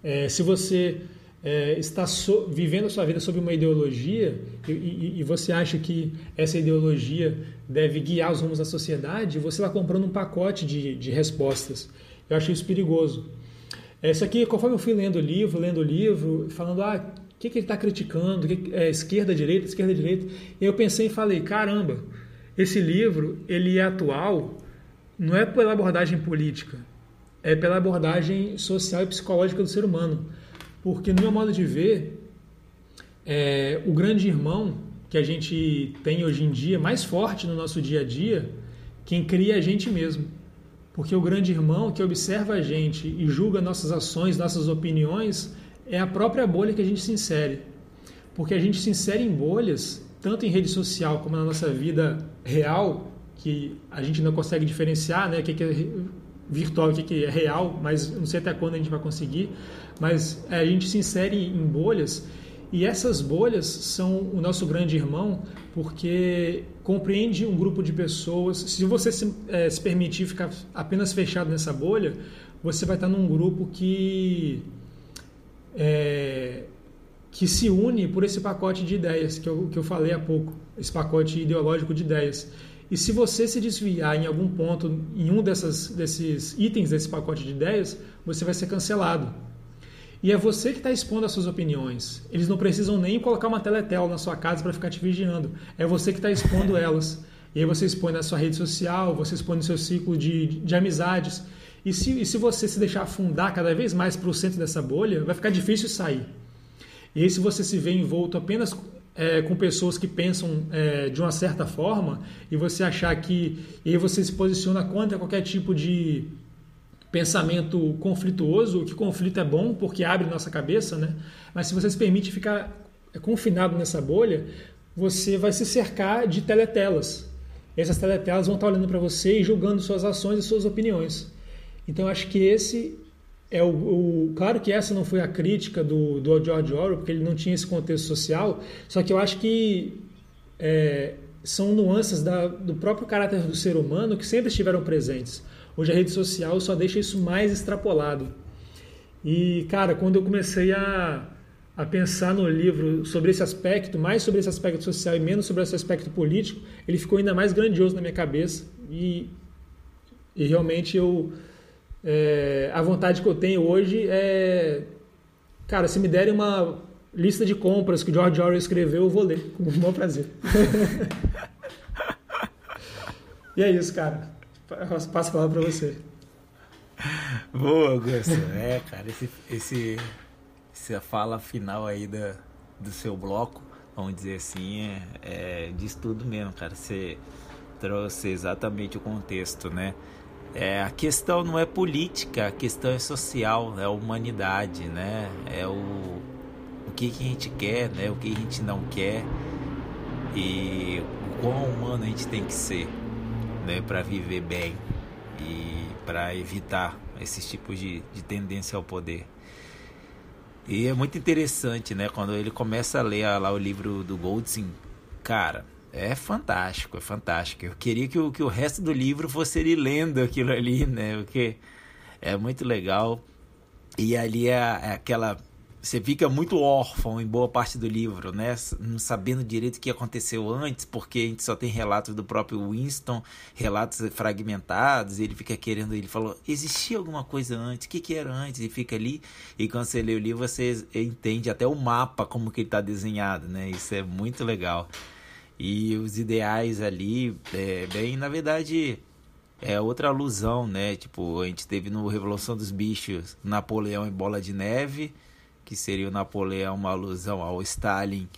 É, se você é, está so, vivendo a sua vida sob uma ideologia e, e, e, você acha que essa ideologia deve guiar os rumos da sociedade, você está comprando um pacote de, de respostas. Eu achei isso perigoso. Essa aqui, conforme eu fui lendo o livro, lendo o livro, falando, ah, o que, que ele está criticando, que, é, esquerda, direita, esquerda, direita, e eu pensei e falei, caramba, esse livro, ele é atual, não é pela abordagem política, é pela abordagem social e psicológica do ser humano. Porque, no meu modo de ver, é, o grande irmão que a gente tem hoje em dia, mais forte no nosso dia a dia, quem cria é a gente mesmo. Porque o grande irmão que observa a gente e julga nossas ações, nossas opiniões, é a própria bolha que a gente se insere. Porque a gente se insere em bolhas, tanto em rede social como na nossa vida real, que a gente não consegue diferenciar, né? O que é virtual, o que é real, mas não sei até quando a gente vai conseguir mas é, a gente se insere em bolhas e essas bolhas são o nosso grande irmão porque compreende um grupo de pessoas. Se você se, é, se permitir ficar apenas fechado nessa bolha, você vai estar num grupo que é, que se une por esse pacote de ideias que eu, que eu falei há pouco, esse pacote ideológico de ideias. E se você se desviar em algum ponto, em um dessas, desses itens desse pacote de ideias, você vai ser cancelado. E é você que está expondo as suas opiniões. Eles não precisam nem colocar uma teletela na sua casa para ficar te vigiando. É você que está expondo elas. E aí você expõe na sua rede social, você expõe no seu ciclo de, de amizades. E se, e se você se deixar afundar cada vez mais para o centro dessa bolha, vai ficar difícil sair. E aí se você se vê envolto apenas é, com pessoas que pensam é, de uma certa forma e você achar que e aí você se posiciona contra qualquer tipo de pensamento conflituoso, que conflito é bom porque abre nossa cabeça, né? Mas se você se permite ficar confinado nessa bolha, você vai se cercar de teletelas. Essas teletelas vão estar olhando para você e julgando suas ações e suas opiniões. Então acho que esse é o, o, claro que essa não foi a crítica do, do George Orwell porque ele não tinha esse contexto social. Só que eu acho que é, são nuances da, do próprio caráter do ser humano que sempre estiveram presentes. Hoje a rede social só deixa isso mais extrapolado. E, cara, quando eu comecei a, a pensar no livro sobre esse aspecto, mais sobre esse aspecto social e menos sobre esse aspecto político, ele ficou ainda mais grandioso na minha cabeça. E, e realmente eu. É, a vontade que eu tenho hoje é. Cara, se me derem uma lista de compras que o George Orwell escreveu, eu vou ler, com o maior prazer. e é isso, cara. Passo a palavra para você. Boa, Augusto. É, cara, esse, esse, essa fala final aí da, do seu bloco, vamos dizer assim, é, é, diz tudo mesmo, cara. Você trouxe exatamente o contexto, né? É, a questão não é política, a questão é social, é a humanidade, né? É o, o que, que a gente quer, né? O que a gente não quer e o quão humano a gente tem que ser né, para viver bem e para evitar esses tipos de, de tendência ao poder. E é muito interessante, né? Quando ele começa a ler lá o livro do Goldstein, cara, é fantástico, é fantástico. Eu queria que o, que o resto do livro fosse ele lendo aquilo ali, né? Porque é muito legal. E ali é, é aquela você fica muito órfão em boa parte do livro, né? Não sabendo direito o que aconteceu antes, porque a gente só tem relatos do próprio Winston, relatos fragmentados, ele fica querendo, ele falou, existia alguma coisa antes, o que, que era antes? E fica ali, e quando você lê o livro, você entende até o mapa, como que ele está desenhado, né? Isso é muito legal. E os ideais ali, é, bem, na verdade, é outra alusão, né? Tipo, a gente teve no Revolução dos Bichos, Napoleão e Bola de Neve, que seria o Napoleão uma alusão ao Stalin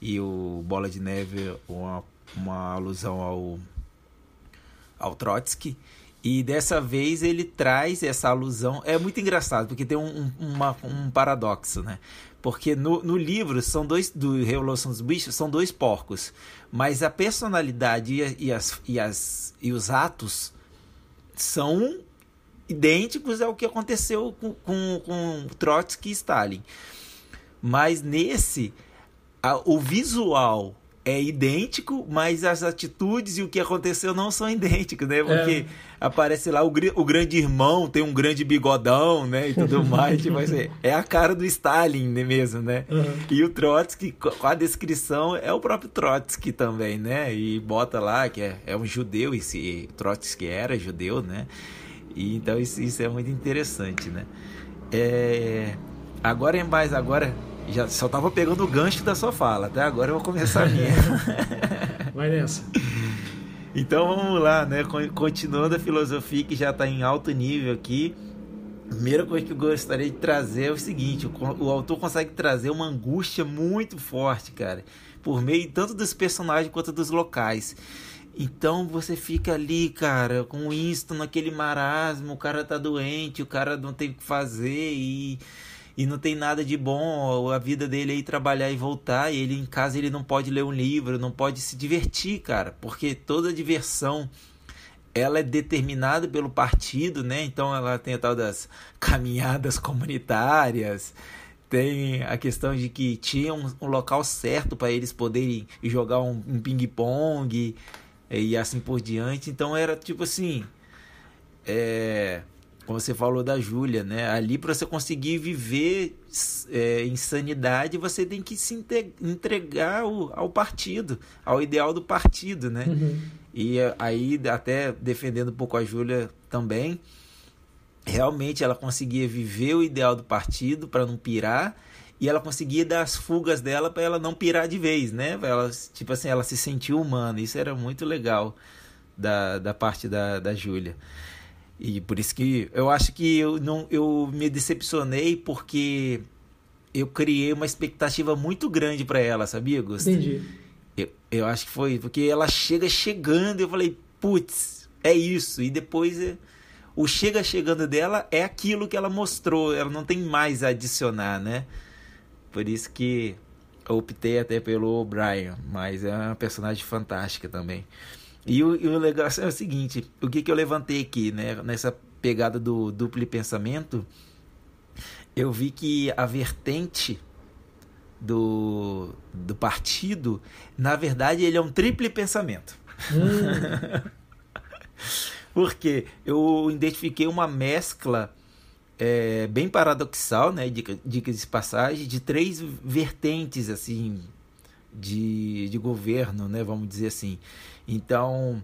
e o Bola de Neve uma, uma alusão ao, ao Trotsky. E dessa vez ele traz essa alusão. É muito engraçado, porque tem um, uma, um paradoxo, né? Porque no, no livro são dois. Do Revolução dos Bichos são dois porcos. Mas a personalidade e, e, as, e, as, e os atos são idênticos ao que aconteceu com, com, com Trotsky e Stalin. Mas nesse, a, o visual é idêntico, mas as atitudes e o que aconteceu não são idênticos, né? Porque é. aparece lá o, o, grande irmão, tem um grande bigodão, né? E tudo mais. tipo assim, é a cara do Stalin né, mesmo, né? Uhum. E o Trotsky, com a descrição, é o próprio Trotsky também, né? E bota lá que é, é um judeu, esse Trotsky era judeu, né? E, então isso, isso é muito interessante, né? É, agora é mais, agora já só tava pegando o gancho da sua fala, até agora eu vou começar a minha. Vai nessa. Então vamos lá, né? Continuando a filosofia que já está em alto nível aqui. primeira coisa que eu gostaria de trazer é o seguinte: o, o autor consegue trazer uma angústia muito forte, cara, por meio tanto dos personagens quanto dos locais. Então você fica ali, cara, com o naquele marasmo, o cara tá doente, o cara não tem o que fazer e e não tem nada de bom a vida dele é ir trabalhar e voltar e ele em casa ele não pode ler um livro não pode se divertir cara porque toda diversão ela é determinada pelo partido né? Então ela tem a tal das caminhadas comunitárias tem a questão de que tinha um, um local certo para eles poderem jogar um, um ping pong e assim por diante então era tipo assim é como você falou da Júlia, né? Ali para você conseguir viver é, em sanidade, você tem que se entregar ao, ao partido, ao ideal do partido, né? Uhum. E aí, até defendendo um pouco a Júlia também, realmente ela conseguia viver o ideal do partido para não pirar e ela conseguia dar as fugas dela para ela não pirar de vez, né? Ela, tipo assim, ela se sentiu humana. Isso era muito legal da, da parte da, da Júlia. E por isso que eu acho que eu não eu me decepcionei porque eu criei uma expectativa muito grande para ela, sabia, Gusto? Entendi. Eu, eu acho que foi porque ela chega chegando, eu falei, putz, é isso. E depois é, o chega chegando dela é aquilo que ela mostrou, ela não tem mais a adicionar, né? Por isso que eu optei até pelo O'Brien, mas é uma personagem fantástica também. E o, e o legal é o seguinte: o que, que eu levantei aqui, né? Nessa pegada do duplo pensamento, eu vi que a vertente do, do partido, na verdade, ele é um triple pensamento. Hum. Porque eu identifiquei uma mescla é, bem paradoxal, né? Dicas de passagem, de três vertentes assim de, de governo, né? Vamos dizer assim. Então,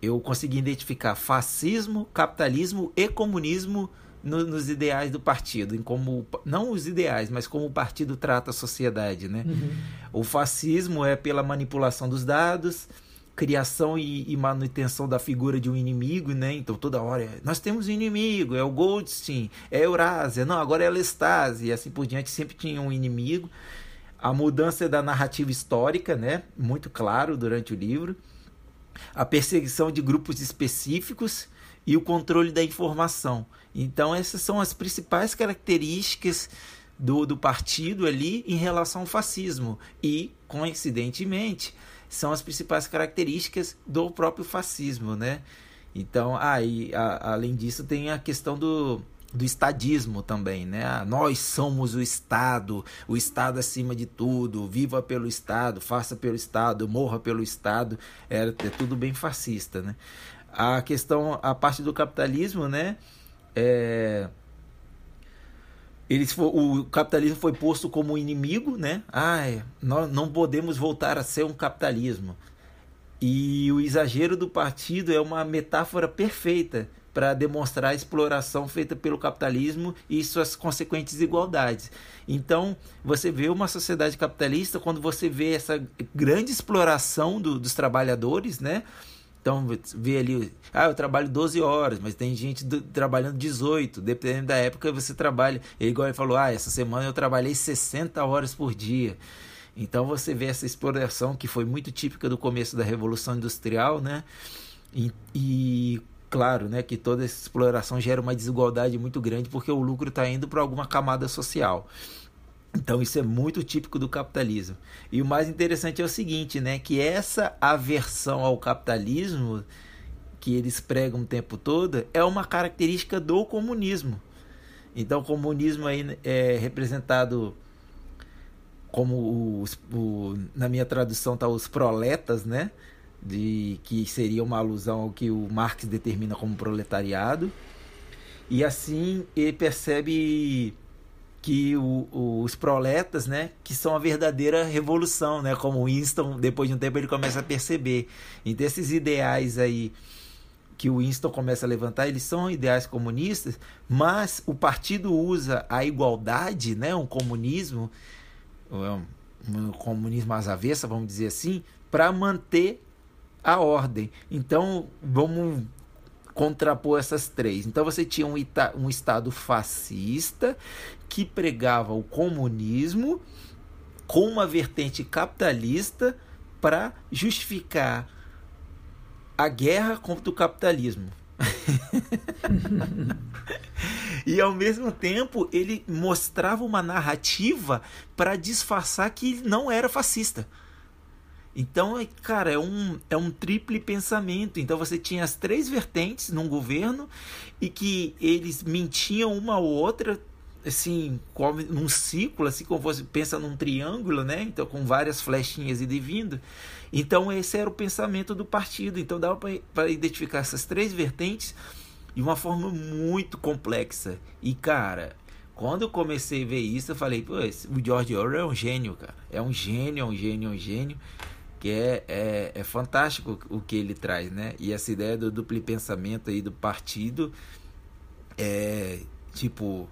eu consegui identificar fascismo, capitalismo e comunismo no, nos ideais do partido, em como não os ideais, mas como o partido trata a sociedade, né? Uhum. O fascismo é pela manipulação dos dados, criação e, e, manutenção da figura de um inimigo, né? Então toda hora nós temos um inimigo, é o Goldstein, é a Eurásia, não, agora é a Lestase, e assim por diante sempre tinha um inimigo. A mudança da narrativa histórica, né? Muito claro durante o livro a perseguição de grupos específicos e o controle da informação. Então, essas são as principais características do, do partido ali em relação ao fascismo. E, coincidentemente, são as principais características do próprio fascismo, né? Então, aí, ah, além disso, tem a questão do, do estadismo também, né? Ah, nós somos o Estado, o Estado acima de tudo, viva pelo Estado, faça pelo Estado, morra pelo Estado, é, é tudo bem fascista, né? A questão, a parte do capitalismo, né? É, eles, o capitalismo foi posto como inimigo, né? Ah, nós não podemos voltar a ser um capitalismo. E o exagero do partido é uma metáfora perfeita para demonstrar a exploração feita pelo capitalismo e suas consequentes desigualdades. Então, você vê uma sociedade capitalista quando você vê essa grande exploração do, dos trabalhadores, né? Então, vê ali, ah, eu trabalho 12 horas, mas tem gente do, trabalhando 18, dependendo da época você trabalha. Ele igual ele falou, ah, essa semana eu trabalhei 60 horas por dia. Então você vê essa exploração que foi muito típica do começo da Revolução Industrial, né? E, e claro, né, que toda essa exploração gera uma desigualdade muito grande porque o lucro está indo para alguma camada social. Então isso é muito típico do capitalismo. E o mais interessante é o seguinte, né, que essa aversão ao capitalismo que eles pregam o tempo todo é uma característica do comunismo. Então o comunismo aí é representado como os, o, na minha tradução tá os proletas, né? De que seria uma alusão ao que o Marx determina como proletariado. E assim ele percebe que o, os proletas, né, que são a verdadeira revolução, né, como Winston, depois de um tempo ele começa a perceber. Então esses ideais aí que o Winston começa a levantar, eles são ideais comunistas, mas o partido usa a igualdade, né, um comunismo, um, um comunismo às avessas, vamos dizer assim, para manter a ordem. Então, vamos contrapor essas três. Então você tinha um, um Estado fascista que pregava o comunismo com uma vertente capitalista para justificar a guerra contra o capitalismo. e ao mesmo tempo ele mostrava uma narrativa para disfarçar que não era fascista. Então, é, cara, é um, é um triple pensamento. Então você tinha as três vertentes num governo e que eles mentiam uma ou outra, assim, como num ciclo, assim como você pensa num triângulo, né? Então, com várias flechinhas e vindo. Então, esse era o pensamento do partido. Então, dava para identificar essas três vertentes de uma forma muito complexa. E, cara, quando eu comecei a ver isso, eu falei, pô, o George Orwell é um gênio, cara. É um gênio, é um gênio, é um gênio que é, é, é, fantástico o que ele traz, né? E essa ideia do duplo pensamento aí do partido é tipo,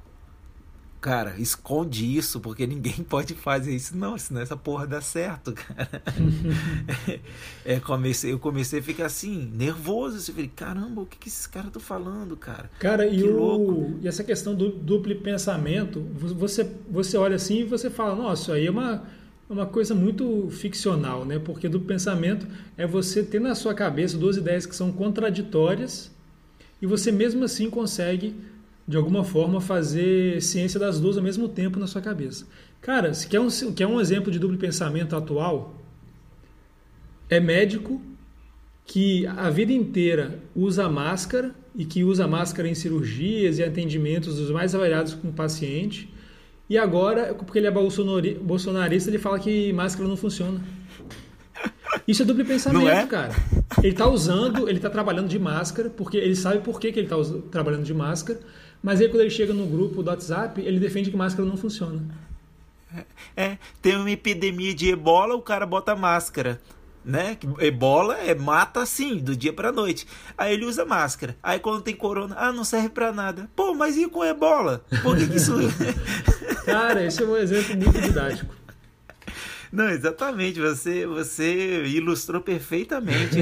cara, esconde isso porque ninguém pode fazer isso, não, senão essa porra dá certo, cara. é, comecei, eu comecei a ficar assim, nervoso, assim, falei, caramba, o que, que esses caras estão falando, cara? Cara, que e, o, e essa questão do duplo pensamento, você, você olha assim e você fala, nossa, isso aí é uma é uma coisa muito ficcional, né? Porque do pensamento é você ter na sua cabeça duas ideias que são contraditórias e você mesmo assim consegue de alguma forma fazer ciência das duas ao mesmo tempo na sua cabeça. Cara, se quer um, quer um exemplo de duplo pensamento atual, é médico que a vida inteira usa máscara e que usa máscara em cirurgias e atendimentos dos mais variados com o paciente e agora, porque ele é bolsonarista, ele fala que máscara não funciona. Isso é duplo pensamento, é? cara. Ele tá usando, ele tá trabalhando de máscara, porque ele sabe por que, que ele tá trabalhando de máscara, mas aí quando ele chega no grupo do WhatsApp, ele defende que máscara não funciona. É, tem uma epidemia de ebola, o cara bota máscara né? Ebola é mata assim, do dia pra noite. Aí ele usa máscara. Aí quando tem corona, ah, não serve pra nada. Pô, mas e com ebola? Por que, que isso. Cara, esse é um exemplo muito didático. Não, exatamente. Você, você ilustrou perfeitamente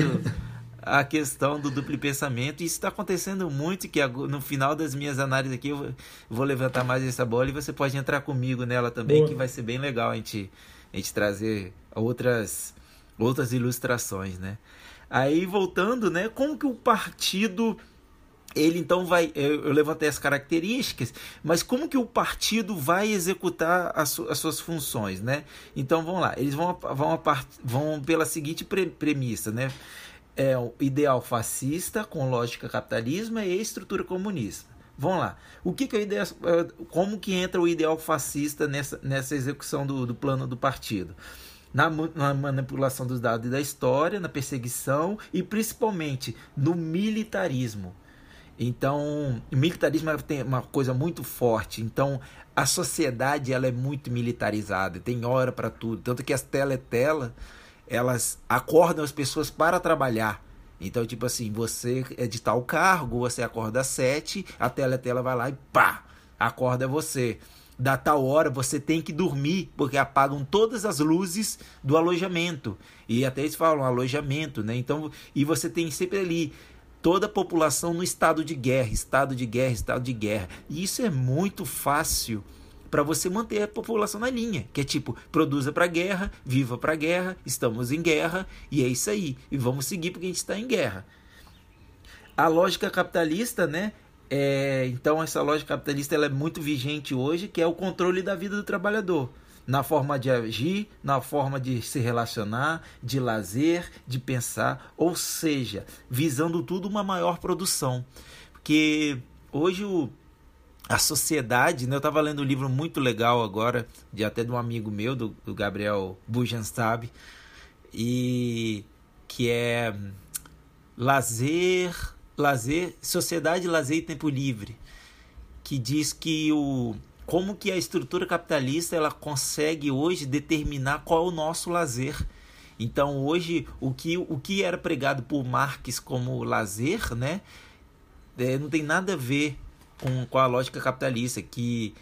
a questão do duplo pensamento. Isso está acontecendo muito. Que no final das minhas análises aqui, eu vou levantar mais essa bola e você pode entrar comigo nela também, Boa. que vai ser bem legal a gente, a gente trazer outras outras ilustrações, né? Aí voltando, né? Como que o partido ele então vai, eu levantei as características, mas como que o partido vai executar as, su, as suas funções, né? Então vamos lá, eles vão, vão, vão pela seguinte pre, premissa, né? É o ideal fascista com lógica capitalismo e estrutura comunista. Vamos lá. O que, que é ideal, como que entra o ideal fascista nessa, nessa execução do, do plano do partido? na, na manipulação dos dados e da história, na perseguição e principalmente no militarismo. Então, militarismo tem uma coisa muito forte. Então, a sociedade ela é muito militarizada, tem hora para tudo. Tanto que as teletela, elas acordam as pessoas para trabalhar. Então, tipo assim, você é de tal cargo, você acorda às sete, a teletela vai lá e pá, acorda você da tal hora você tem que dormir, porque apagam todas as luzes do alojamento. E até eles falam alojamento, né? Então, e você tem sempre ali toda a população no estado de guerra, estado de guerra, estado de guerra. E isso é muito fácil para você manter a população na linha, que é tipo, produza para guerra, viva para guerra, estamos em guerra e é isso aí. E vamos seguir porque a gente está em guerra. a lógica capitalista, né? É, então essa lógica capitalista ela é muito vigente hoje, que é o controle da vida do trabalhador, na forma de agir, na forma de se relacionar, de lazer, de pensar, ou seja, visando tudo uma maior produção. Porque hoje o, a sociedade, né, eu estava lendo um livro muito legal agora, de até de um amigo meu, do, do Gabriel Bujanstab, e que é lazer, lazer, sociedade, lazer e tempo livre, que diz que o como que a estrutura capitalista ela consegue hoje determinar qual é o nosso lazer. Então hoje o que, o que era pregado por Marx como lazer, né, é, não tem nada a ver com, com a lógica capitalista que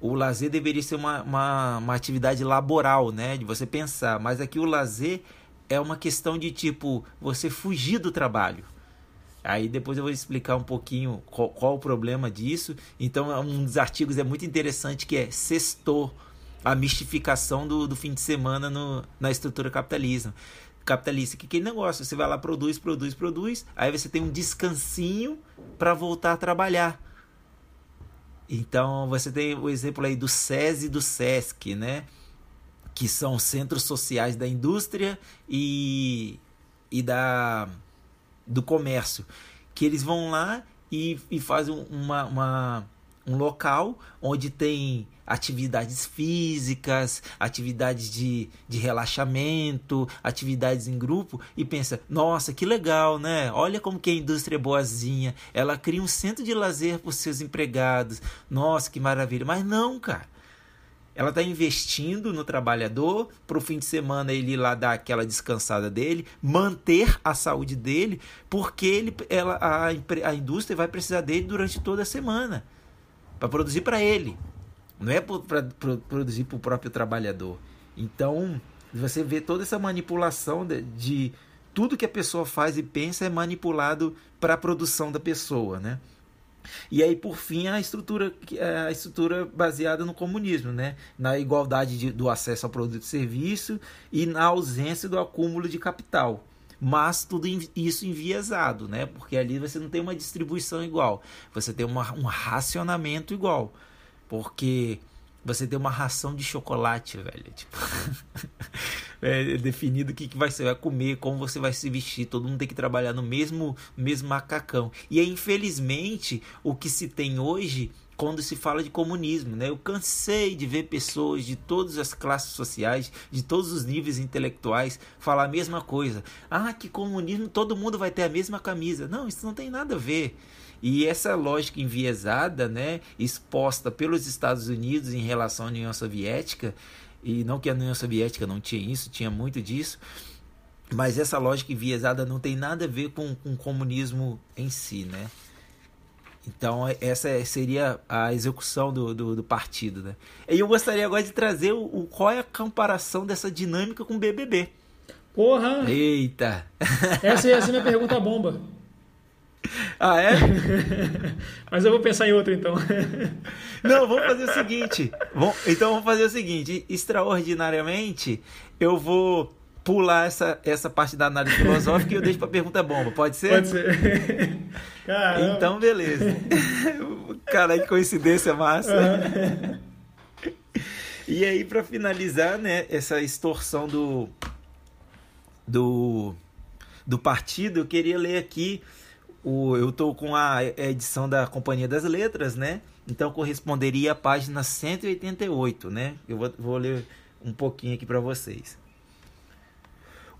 o lazer deveria ser uma, uma, uma atividade laboral, né, de você pensar. Mas aqui o lazer é uma questão de tipo você fugir do trabalho. Aí depois eu vou explicar um pouquinho qual, qual, o problema disso. Então, é um dos artigos é muito interessante que é sextor, a mistificação do, do fim de semana no, na estrutura capitalismo. capitalista. Que aquele negócio, você vai lá, produz, produz, produz, aí você tem um descansinho para voltar a trabalhar. Então, você tem o exemplo aí do SESI e do SESC, né? Que são centros sociais da indústria e, e da do comércio, que eles vão lá e, e fazem uma, uma, um local onde tem atividades físicas, atividades de, de relaxamento, atividades em grupo e pensa, nossa, que legal, né? Olha como que a indústria é boazinha, ela cria um centro de lazer para os seus empregados, nossa, que maravilha. Mas não, cara ela está investindo no trabalhador para o fim de semana ele ir lá dar aquela descansada dele, manter a saúde dele, porque ele, ela, a, a indústria vai precisar dele durante toda a semana para produzir para ele, não é para produzir para o próprio trabalhador. Então você vê toda essa manipulação de, de tudo que a pessoa faz e pensa é manipulado para a produção da pessoa, né? E aí, por fim, a estrutura, a estrutura baseada no comunismo, né? na igualdade de, do acesso ao produto e serviço e na ausência do acúmulo de capital. Mas tudo isso enviesado, né? porque ali você não tem uma distribuição igual, você tem uma, um racionamento igual. Porque você tem uma ração de chocolate, velho. Tipo, é definido o que, que vai, você vai comer, como você vai se vestir. Todo mundo tem que trabalhar no mesmo, mesmo macacão. E é infelizmente o que se tem hoje quando se fala de comunismo, né? Eu cansei de ver pessoas de todas as classes sociais, de todos os níveis intelectuais, falar a mesma coisa. Ah, que comunismo todo mundo vai ter a mesma camisa. Não, isso não tem nada a ver. E essa lógica enviesada, né, exposta pelos Estados Unidos em relação à União Soviética, e não que a União Soviética não tinha isso, tinha muito disso, mas essa lógica enviesada não tem nada a ver com, com o comunismo em si, né? Então, essa seria a execução do, do, do, partido. Né? E eu gostaria agora de trazer o, o, qual é a comparação dessa dinâmica com o BBB. Porra! Eita! Essa ia ser minha pergunta bomba. Ah, é? Mas eu vou pensar em outro então. Não, vamos fazer o seguinte. então vamos fazer o seguinte. Extraordinariamente, eu vou pular essa, essa parte da análise filosófica e eu deixo para pergunta bomba. Pode ser? Pode ser. Caramba. Então, beleza. Cara, que coincidência massa. Uhum. E aí, para finalizar, né, essa extorsão do, do, do partido, eu queria ler aqui o, eu estou com a edição da Companhia das Letras, né? Então corresponderia à página 188, né? Eu vou, vou ler um pouquinho aqui para vocês.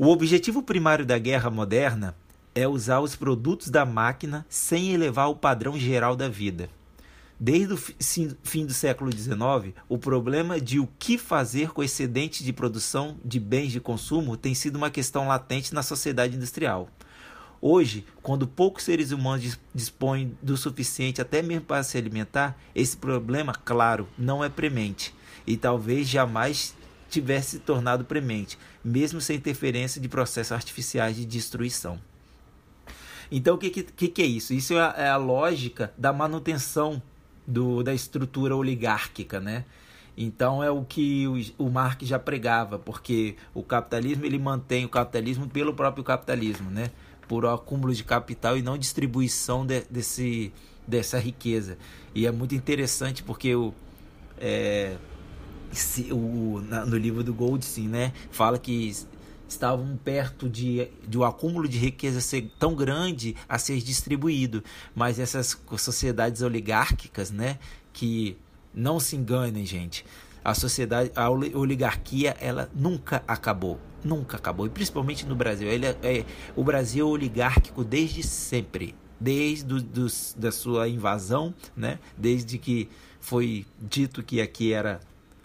O objetivo primário da guerra moderna é usar os produtos da máquina sem elevar o padrão geral da vida. Desde o fim do século XIX, o problema de o que fazer com o excedente de produção de bens de consumo tem sido uma questão latente na sociedade industrial. Hoje, quando poucos seres humanos dispõem do suficiente até mesmo para se alimentar, esse problema, claro, não é premente e talvez jamais tivesse se tornado premente, mesmo sem interferência de processos artificiais de destruição. Então, o que, que, que é isso? Isso é a, é a lógica da manutenção do, da estrutura oligárquica, né? Então é o que o, Marx já pregava, porque o capitalismo ele mantém o capitalismo pelo próprio capitalismo, né? por acúmulo de capital e não distribuição de, desse, dessa riqueza. E é muito interessante porque o, é, se, o, na, no livro do Goldstein, né, fala que estavam perto de, de um acúmulo de riqueza ser tão grande a ser distribuído. Mas essas sociedades oligárquicas, né, que não se enganem, gente, a sociedade, a oligarquia, ela nunca acabou, nunca acabou, e principalmente no Brasil. Ele é, é o Brasil é oligárquico desde sempre, desde do, do, da sua invasão, né, desde que foi dito que aqui era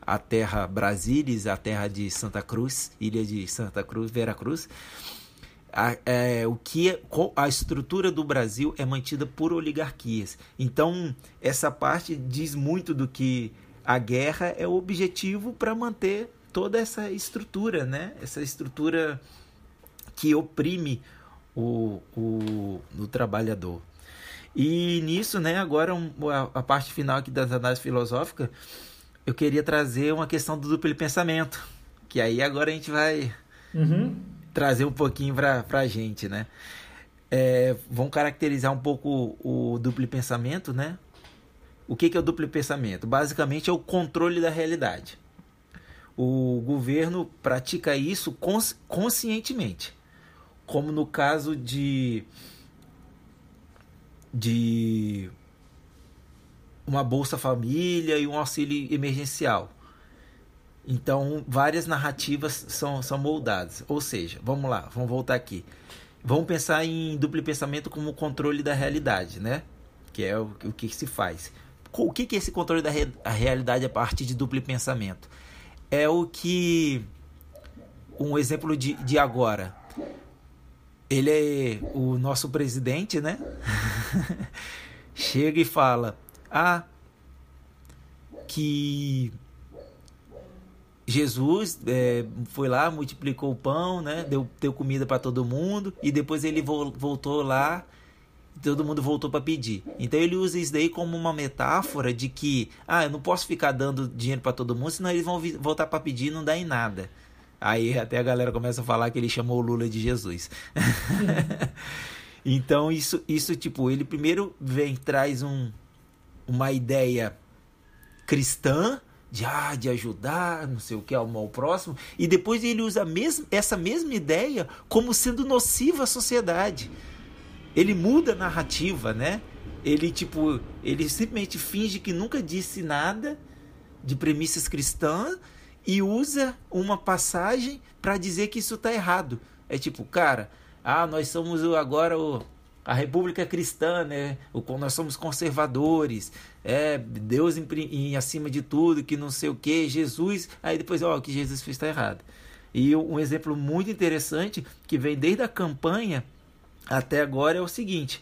a terra Brasília, a terra de Santa Cruz, ilha de Santa Cruz, Vera Cruz. A, é, o que é, a estrutura do Brasil é mantida por oligarquias. Então, essa parte diz muito do que a guerra é o objetivo para manter toda essa estrutura, né? Essa estrutura que oprime o, o, o trabalhador. E nisso, né, agora a, a parte final aqui das análises filosóficas, eu queria trazer uma questão do duplo pensamento, que aí agora a gente vai uhum. trazer um pouquinho para a gente, né? É, vão caracterizar um pouco o duplo pensamento, né? O que, que é o duplo pensamento? Basicamente é o controle da realidade. O governo pratica isso cons conscientemente, como no caso de de uma Bolsa Família e um auxílio emergencial. Então, várias narrativas são, são moldadas. Ou seja, vamos lá, vamos voltar aqui. Vamos pensar em duplo pensamento como controle da realidade, né? Que é o, o que se faz. O que, que é esse controle da re, a realidade a partir de duplo pensamento? É o que. Um exemplo de, de agora. Ele é o nosso presidente, né? Chega e fala: ah, que Jesus é, foi lá, multiplicou o pão, né? Deu, deu comida para todo mundo e depois ele voltou lá todo mundo voltou para pedir. Então ele usa isso daí como uma metáfora de que, ah, eu não posso ficar dando dinheiro para todo mundo, senão eles vão voltar para pedir e não dá em nada. Aí até a galera começa a falar que ele chamou o Lula de Jesus. então isso, isso tipo, ele primeiro vem traz um, uma ideia cristã de, ah, de ajudar, não sei o que, ao mal próximo, e depois ele usa essa mesma ideia como sendo nociva à sociedade. Ele muda a narrativa, né? Ele, tipo, ele simplesmente finge que nunca disse nada de premissas cristãs e usa uma passagem para dizer que isso está errado. É tipo, cara, ah, nós somos agora o, a República Cristã, né? O, nós somos conservadores, é Deus em, em, acima de tudo, que não sei o que, Jesus. Aí depois, ó, o que Jesus fez está errado. E um exemplo muito interessante que vem desde a campanha até agora é o seguinte: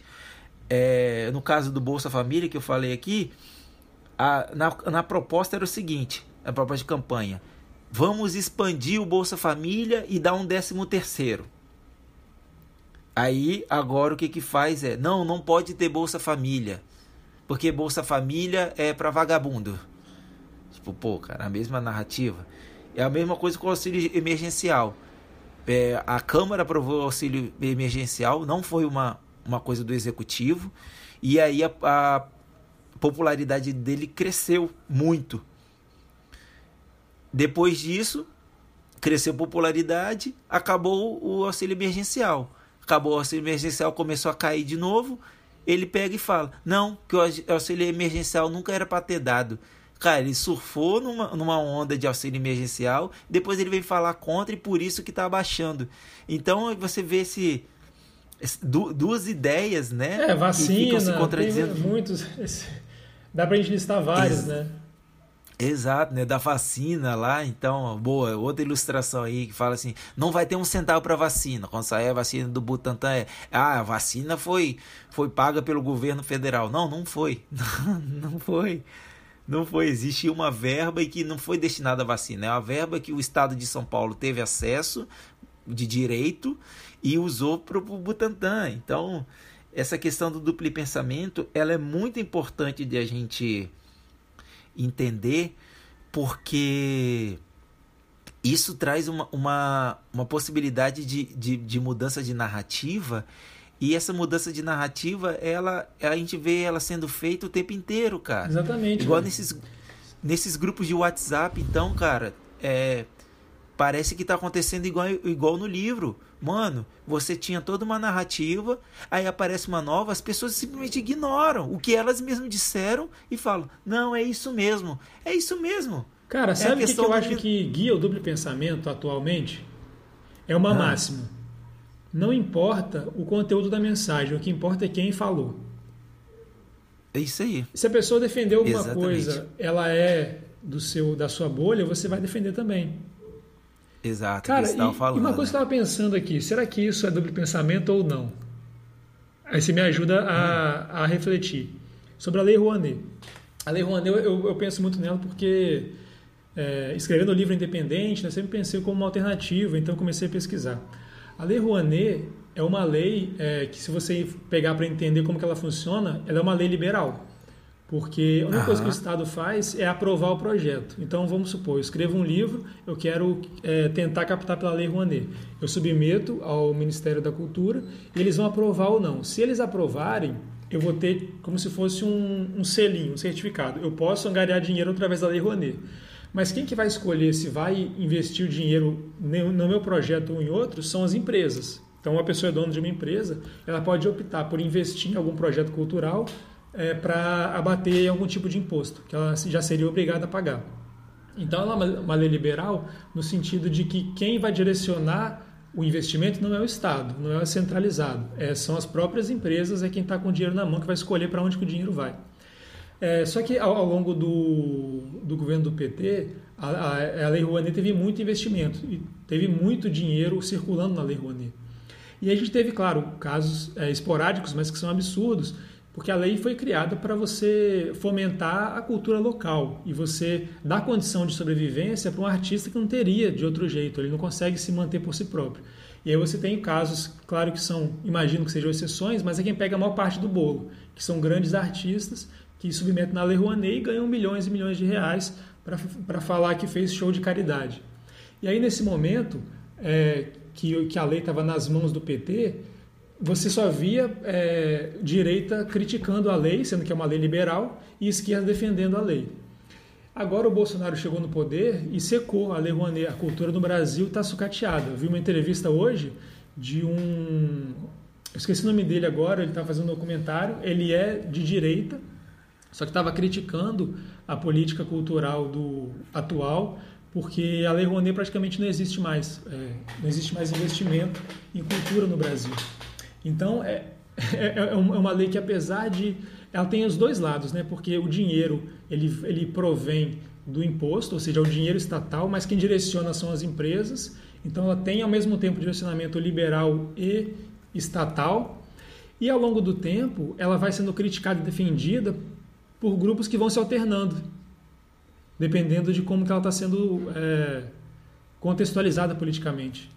é, no caso do Bolsa Família que eu falei aqui, a, na, na proposta era o seguinte, a proposta de campanha: vamos expandir o Bolsa Família e dar um décimo terceiro. Aí agora o que que faz é, não, não pode ter Bolsa Família, porque Bolsa Família é para vagabundo. Tipo, pô, cara, a mesma narrativa. É a mesma coisa com o auxílio emergencial. É, a Câmara aprovou o auxílio emergencial, não foi uma, uma coisa do executivo, e aí a, a popularidade dele cresceu muito. Depois disso, cresceu popularidade, acabou o auxílio emergencial acabou o auxílio emergencial, começou a cair de novo. Ele pega e fala: Não, que o auxílio emergencial nunca era para ter dado. Cara, ele surfou numa, numa onda de auxílio emergencial, depois ele vem falar contra e por isso que está abaixando. Então você vê esse, esse duas ideias, né? É, vacina, que ficam se contradizendo. muitos. Dá pra gente listar vários, Ex né? Exato, né? Da vacina lá, então, boa, outra ilustração aí que fala assim: não vai ter um centavo para vacina. Quando sair a vacina do Butantan, é, ah, a vacina foi, foi paga pelo governo federal. Não, não foi. não foi. Não foi. Existe uma verba e que não foi destinada à vacina. É uma verba que o estado de São Paulo teve acesso de direito e usou para o Butantan. Então, essa questão do duplo pensamento, ela é muito importante de a gente entender, porque isso traz uma, uma, uma possibilidade de, de, de mudança de narrativa E essa mudança de narrativa, ela a gente vê ela sendo feita o tempo inteiro, cara. Exatamente. Igual nesses, nesses grupos de WhatsApp, então, cara, é, parece que tá acontecendo igual, igual no livro. Mano, você tinha toda uma narrativa, aí aparece uma nova, as pessoas simplesmente ignoram o que elas mesmas disseram e falam: não, é isso mesmo, é isso mesmo. Cara, É sabe o que, que eu do acho que- guia o duplo pensamento atualmente? É uma Ah. máxima. Não importa o conteúdo da mensagem, o que importa é quem falou. É isso aí. Se a pessoa defender alguma Exatamente. coisa, ela é do seu da sua bolha, você vai defender também. Exato, Cara, que e, falando. e uma coisa que eu né? estava pensando aqui, será que isso é duplo pensamento ou não? Aí você me ajuda a, a refletir. Sobre a Lei Rouanet. A Lei Rouanet, eu, eu, penso muito nela porque, é, escrevendo o livro independente, né, sempre pensei como uma alternativa, então comecei a pesquisar. A Lei Rouanet é uma lei é, que, se você pegar para entender como que ela funciona, ela é uma lei liberal. Porque a única coisa que o. Estado faz é aprovar o projeto. Então, vamos supor, eu escrevo um livro, eu quero é, tentar captar pela Lei Rouanet. Eu submeto ao Ministério da Cultura e eles vão aprovar ou não. Se eles aprovarem, eu vou ter como se fosse um, um selinho, um certificado. Eu posso angariar dinheiro através da Lei Rouanet. Mas quem que vai escolher se vai investir o dinheiro no meu projeto ou em outro são as empresas. Então, uma pessoa é dona de uma empresa, ela pode optar por investir em algum projeto cultural para abater algum tipo de imposto, que ela já seria obrigada a pagar. Então, ela é uma- lei liberal no sentido de que quem vai direcionar o investimento não é o Estado, não é centralizado. É, são as próprias empresas, é quem está com o dinheiro na mão que vai escolher para onde o dinheiro vai. É, só que ao, ao longo do, do governo do PT, a, a, a Lei Rouanet teve muito investimento e teve muito dinheiro circulando na Lei Rouanet. E a gente teve, claro, casos é, esporádicos, mas que são absurdos, porque a lei foi criada para você fomentar a cultura local e você dar condição de sobrevivência para um artista que não teria de outro jeito, ele não consegue se manter por si próprio. E aí você tem casos, claro que são, imagino que sejam exceções, mas é quem pega a maior parte do bolo, que são grandes artistas que submetem na Lei Rouanet e ganham milhões e milhões de reais para falar que fez show de caridade. E aí, nesse momento é, que, que a lei estava nas mãos do PT, você só via é, direita criticando a lei, sendo que é uma lei liberal, e esquerda defendendo a lei. Agora o Bolsonaro chegou no poder e secou a Lei Rouanet. A cultura no Brasil está sucateada. Eu vi uma entrevista hoje de um. Eu esqueci o nome dele agora, ele está fazendo um documentário. Ele é de direita, só que estava criticando a política cultural do atual, porque a Lei Rouanet praticamente não existe mais. É, não existe mais investimento em cultura no Brasil. Então, é, é, é uma lei que, apesar de. Ela tem os dois lados, né? Porque o dinheiro ele, ele provém do imposto, ou seja, o dinheiro estatal, mas quem direciona são as empresas. Então, ela tem ao mesmo tempo direcionamento liberal e estatal. E ao longo do tempo, ela vai sendo criticada e defendida por grupos que vão se alternando, dependendo de como ela está sendo é, contextualizada politicamente.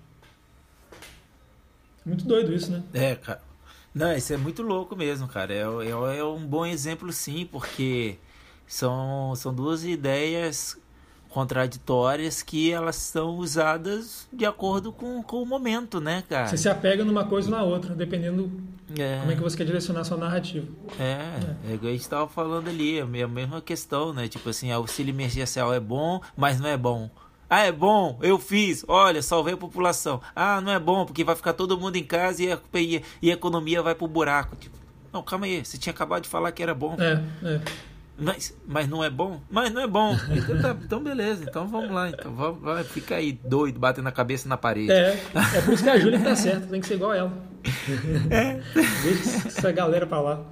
Muito doido isso, né? É, cara. Não, isso é muito louco mesmo, cara. É, é, é um bom exemplo, sim, porque são, são duas ideias contraditórias que elas são usadas de acordo com, com o momento, né, cara? Você se apega numa coisa ou na outra, dependendo É. como é que você quer direcionar a sua narrativa. É, é igual a gente tava falando ali, é a mesma questão, né? Tipo assim, auxílio emergencial é bom, mas não é bom. Ah, é bom, eu fiz, olha, salvei a população. Ah, não é bom, porque vai ficar todo mundo em casa e a, e, e a economia vai pro buraco. Tipo, não, calma aí, você tinha acabado de falar que era bom. É, é. Mas, mas não é bom? Mas não é bom. Então, tá, então beleza, então vamos lá. Então vamos, vai, fica aí doido, batendo a cabeça na parede. É, é por isso que a Júlia tá certa, tem que ser igual ela. Deixa essa galera pra lá.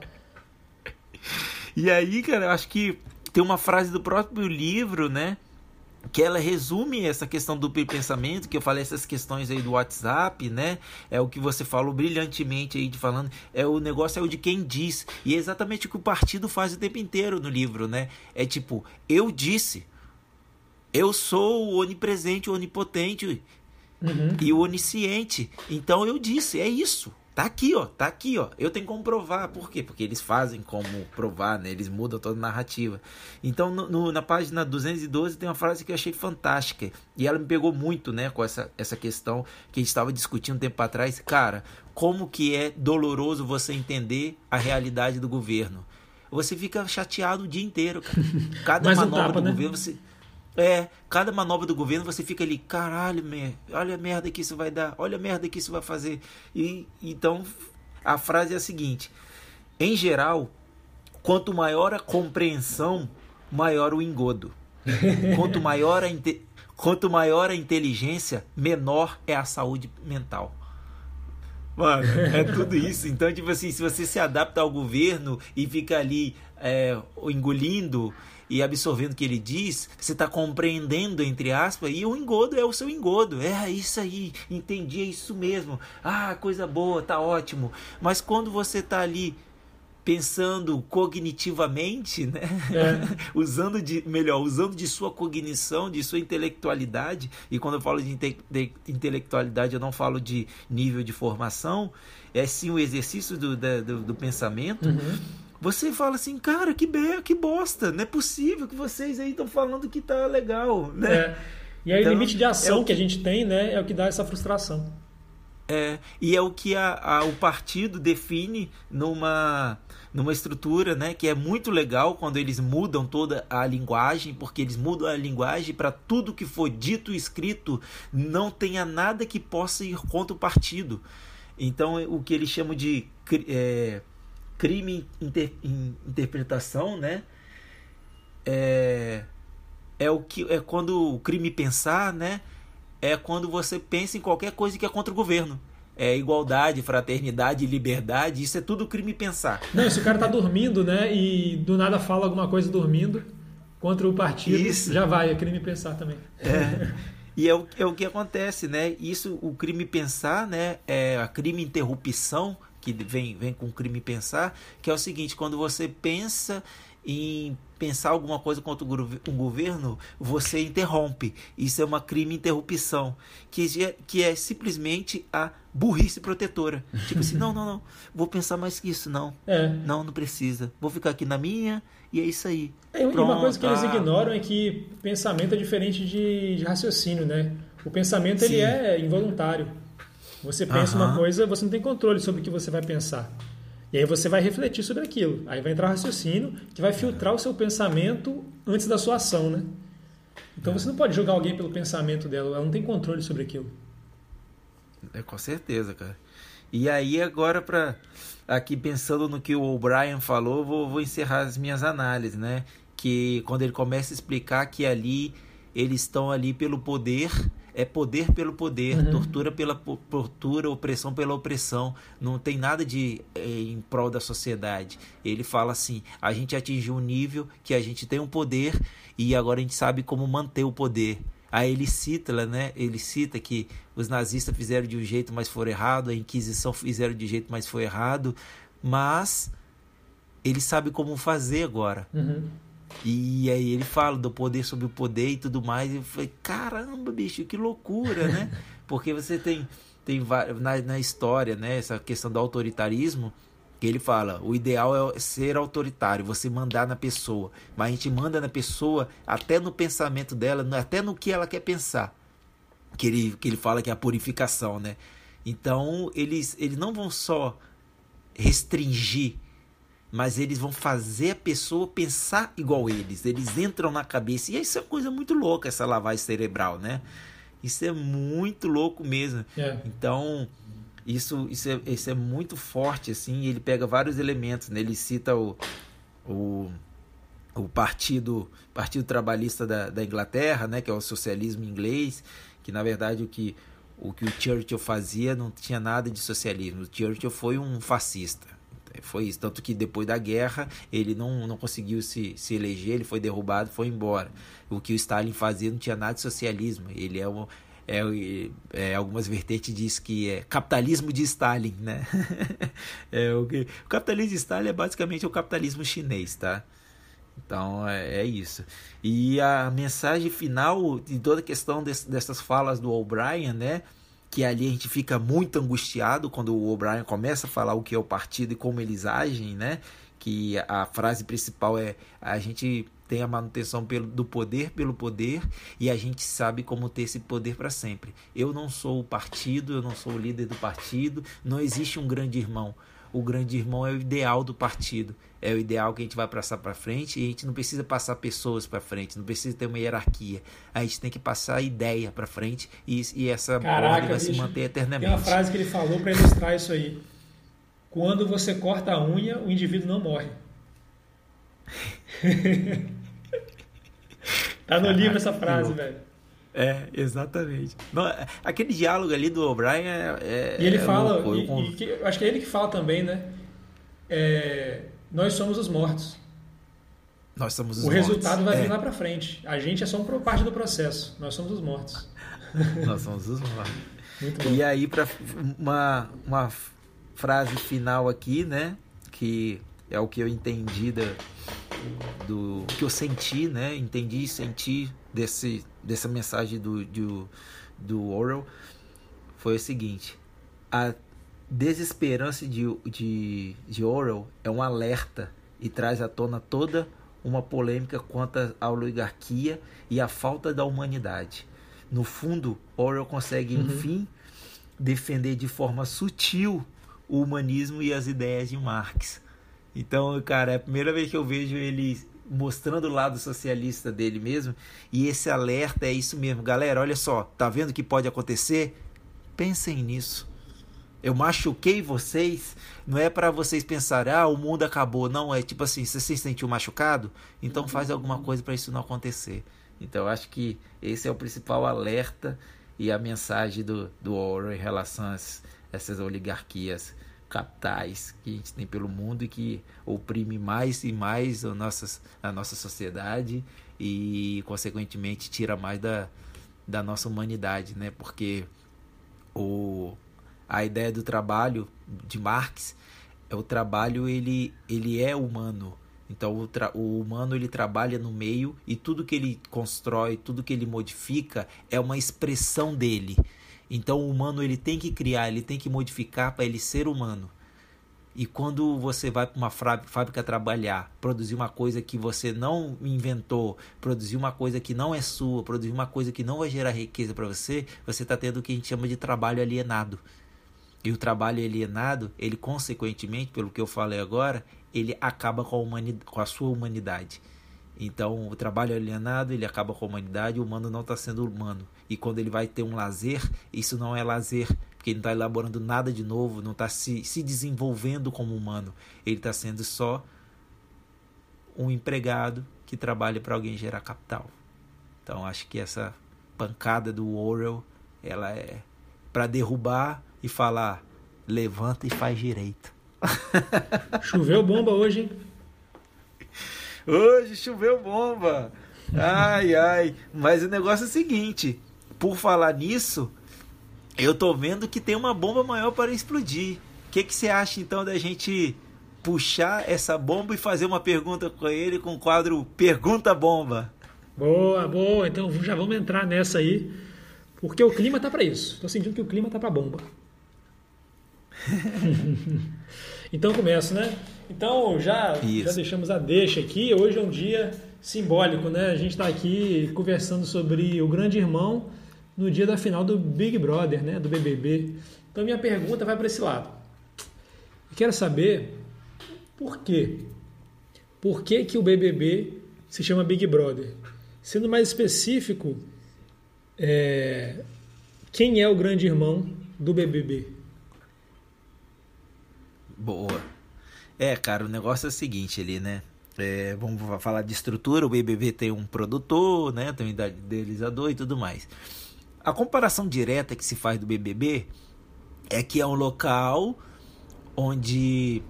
E aí, cara, eu acho que tem uma frase do próprio livro, né? Que ela resume essa questão do pensamento, que eu falei essas questões aí do WhatsApp, né? É o que você falou brilhantemente aí de falando, é o negócio é o de quem diz. E é exatamente o que o partido faz o tempo inteiro no livro, né? É tipo, eu disse. Eu sou o onipresente, o onipotente Uhum. e o onisciente. Então eu disse, é isso. Tá aqui, ó, tá aqui, ó. Eu tenho como provar. Por quê? Porque eles fazem como provar, né? Eles mudam toda a narrativa. Então, no, no, na página 212 tem uma frase que eu achei fantástica. E ela me pegou muito, né? Com essa, essa questão que a gente estava discutindo um tempo atrás. Cara, como que é doloroso você entender a realidade do governo. Você fica chateado o dia inteiro, cara. Cada manobra tapa, do né? governo, você é, cada manobra do governo você fica ali, caralho, mer olha a merda que isso vai dar, olha a merda que isso vai fazer. E então a frase é a seguinte: em geral, quanto maior a compreensão, maior o engodo. Quanto maior a, quanto maior a inteligência, menor é a saúde mental. Mano, é tudo isso. Então, tipo assim, se você se adapta ao governo e fica ali é, engolindo e absorvendo o que ele diz, você está compreendendo, entre aspas, e o engodo é o seu engodo. É isso aí, entendi, é isso mesmo. Ah, coisa boa, tá ótimo. Mas quando você está ali pensando cognitivamente, né? É. usando de melhor, usando de sua cognição, de sua intelectualidade. E quando eu falo de, inte de intelectualidade, eu não falo de nível de formação, é sim o exercício do, do, do pensamento. Uhum você fala assim, cara, que be que bosta, não é possível que vocês aí estão falando que tá legal, né? É. E aí então, o limite de ação é que... que a gente tem, né, é o que dá essa frustração. É, e é o que a, a, o partido define numa, numa estrutura né, que é muito legal quando eles mudam toda a linguagem, porque eles mudam a linguagem para tudo que for dito e escrito não tenha nada que possa ir contra o partido. Então, o que eles chamam de é, crime inter, interpretação, né? É, é o que é quando o crime pensar, né? É quando você pensa em qualquer coisa que é contra o governo. É igualdade, fraternidade, liberdade, isso é tudo crime pensar. Não, se o cara tá dormindo, né? E do nada fala alguma coisa dormindo contra o partido, isso. já vai, é crime pensar também. É. E é o, é o que acontece, né? Isso, o crime pensar, né? É a crime interrupção, que vem, vem com crime pensar, que é o seguinte, quando você pensa em pensar alguma coisa contra um governo, você interrompe. Isso é uma crime interrupção, que é, que é simplesmente a burrice protetora. Tipo assim, não, não, não, vou pensar mais que isso, não. É. Não, não precisa. Vou ficar aqui na minha e é isso aí. É, Pronto, uma coisa que eles ah. ignoram é que pensamento é diferente de, de raciocínio, né? O pensamento ele é involuntário. Você pensa uhum. uma coisa, você não tem controle sobre o que você vai pensar. E aí você vai refletir sobre aquilo. Aí vai entrar o raciocínio que vai filtrar o seu pensamento antes da sua ação, né? Então é. você não pode julgar alguém pelo pensamento dela, ela não tem controle sobre aquilo. É com certeza, cara. E aí agora para aqui pensando no que o O'Brien falou, vou, vou encerrar as minhas análises, né? Que quando ele começa a explicar que ali eles estão ali pelo poder é poder pelo poder, uhum. tortura pela tortura, opressão pela opressão. Não tem nada de é, em prol da sociedade. Ele fala assim: a gente atingiu um nível que a gente tem um poder e agora a gente sabe como manter o poder. Aí ele cita, né? Ele cita que os nazistas fizeram de um jeito, mas foi errado, a Inquisição fizeram de um jeito, mas foi errado, mas ele sabe como fazer agora. Uhum. E aí ele fala do poder sobre o poder e tudo mais. E eu falei, caramba, bicho, que loucura, né? Porque você tem, tem na, na história, né, essa questão do autoritarismo, que ele fala, o ideal é ser autoritário, você mandar na pessoa. Mas a gente manda na pessoa até no pensamento dela, até no que ela quer pensar. Que ele, que ele fala que é a purificação, né? Então, eles, eles não vão só restringir mas eles vão fazer a pessoa pensar igual eles. Eles entram na cabeça. E isso é uma coisa muito louca, essa lavagem cerebral, né? Isso é muito louco mesmo. É. Então, isso, isso, é, isso é muito forte, assim. Ele pega vários elementos, né? Ele cita o, o, o partido, partido Trabalhista da, da Inglaterra, né? Que é o socialismo inglês, que na verdade o que o que o Churchill fazia não tinha nada de socialismo. O Churchill foi um fascista foi isso. Tanto que depois da guerra ele não, não conseguiu se, se eleger, ele foi derrubado foi embora. O que o Stalin fazia não tinha nada de socialismo. Ele é um. É, é, algumas vertentes diz que é capitalismo de Stalin, né? é, o, que, o capitalismo de Stalin é basicamente o capitalismo chinês, tá? Então é, é, isso. E a mensagem final de toda a questão dessas falas do O'Brien, né? Que ali a gente fica muito angustiado quando o O'Brien começa a falar o que é o partido e como eles agem, né? Que a frase principal é a gente tem a manutenção pelo, do poder pelo poder e a gente sabe como ter esse poder para sempre. Eu não sou o partido, eu não sou o líder do partido, não existe um grande irmão. O grande irmão é o ideal do partido, é o ideal que a gente vai passar para frente e a gente não precisa passar pessoas para frente, não precisa ter uma hierarquia. A gente tem que passar a ideia para frente e, e essa Caraca, vai bicho, se manter eternamente. Tem uma frase que ele falou para ilustrar isso aí. Quando você corta a unha, o indivíduo não morre. tá no livro essa frase, velho. É, exatamente. Não, aquele diálogo ali do O'Brien é, é. E ele é fala, louco. e, Eu- e que- acho que é ele que fala também, né? É, nós somos os mortos. Nós somos os o mortos. resultado vai É, vir lá pra frente. A gente é só uma parte do processo. Nós somos os mortos. Nós somos os mortos. Muito bom. E aí, para uma, uma frase final aqui, né? Que é o que eu entendi da, do que eu senti, né? Entendi e senti desse, dessa mensagem do, do, do Orwell foi o seguinte: a desesperança de, de, de Orwell é um alerta e traz à tona toda uma polêmica quanto à oligarquia e à falta da humanidade. No fundo, Orwell consegue, enfim, defender de forma sutil o humanismo e as ideias de Marx. Então, cara, é a primeira vez que eu vejo ele mostrando o lado socialista dele mesmo. E esse alerta é isso mesmo. Galera, olha só, tá vendo o que pode acontecer? Pensem nisso. Eu machuquei vocês, não é para vocês pensarem, ah, o mundo acabou. Não, é tipo assim, você se sentiu machucado? Então faz alguma coisa para isso não acontecer. Então acho que esse é o principal alerta e a mensagem do, do Orwell em relação a essas oligarquias capitais que a gente tem pelo mundo e que oprime mais e mais a nossa, a nossa sociedade e, consequentemente, tira mais da, da nossa humanidade, né? Porque o, a ideia do trabalho de Marx é o trabalho ele, ele é humano então o, o humano ele trabalha no meio e tudo que ele constrói tudo que ele modifica é uma expressão dele então o humano ele tem que criar ele tem que modificar para ele ser humano e quando você vai para uma fábrica trabalhar, produzir uma coisa que você não inventou, produzir uma coisa que não é sua, produzir uma coisa que não vai gerar riqueza para você, você está tendo o que a gente chama de trabalho alienado. E o trabalho alienado, ele consequentemente, pelo que eu falei agora, ele acaba com a, humani- com a sua humanidade. Então, o trabalho alienado, ele acaba com a humanidade, o humano não está sendo humano. E quando ele vai ter um lazer, isso não é lazer, porque ele não está elaborando nada de novo, não está se, se desenvolvendo como humano. Ele está sendo só um empregado que trabalha para alguém gerar capital. Então, acho que essa pancada do Orwell, ela é para derrubar e falar, levanta e faz direito. Choveu bomba hoje, hein? Hoje choveu bomba. Ai, ai. Mas o negócio é o seguinte: por falar nisso, eu tô vendo que tem uma bomba maior para explodir. O que, que você acha então da gente puxar essa bomba e fazer uma pergunta com ele com o quadro Pergunta Bomba? Boa, boa. Então já vamos entrar nessa aí. Porque o clima tá para isso. Tô sentindo que o clima tá para bomba. então começo, né? Então já, Isso. já deixamos a deixa aqui. Hoje é um dia simbólico, né? A gente está aqui conversando sobre o grande irmão no dia da final do Big Brother, né? Do BBB. Então minha pergunta vai para esse lado. Eu quero saber por quê? Por que, que o BBB se chama Big Brother? Sendo mais específico, é, quem é o grande irmão do BBB? Boa. É, cara, o negócio é o seguinte ali, né? É, vamos falar de estrutura, o BBB tem um produtor, né? Tem um idealizador e tudo mais. A comparação direta que se faz do BBB é que é um local onde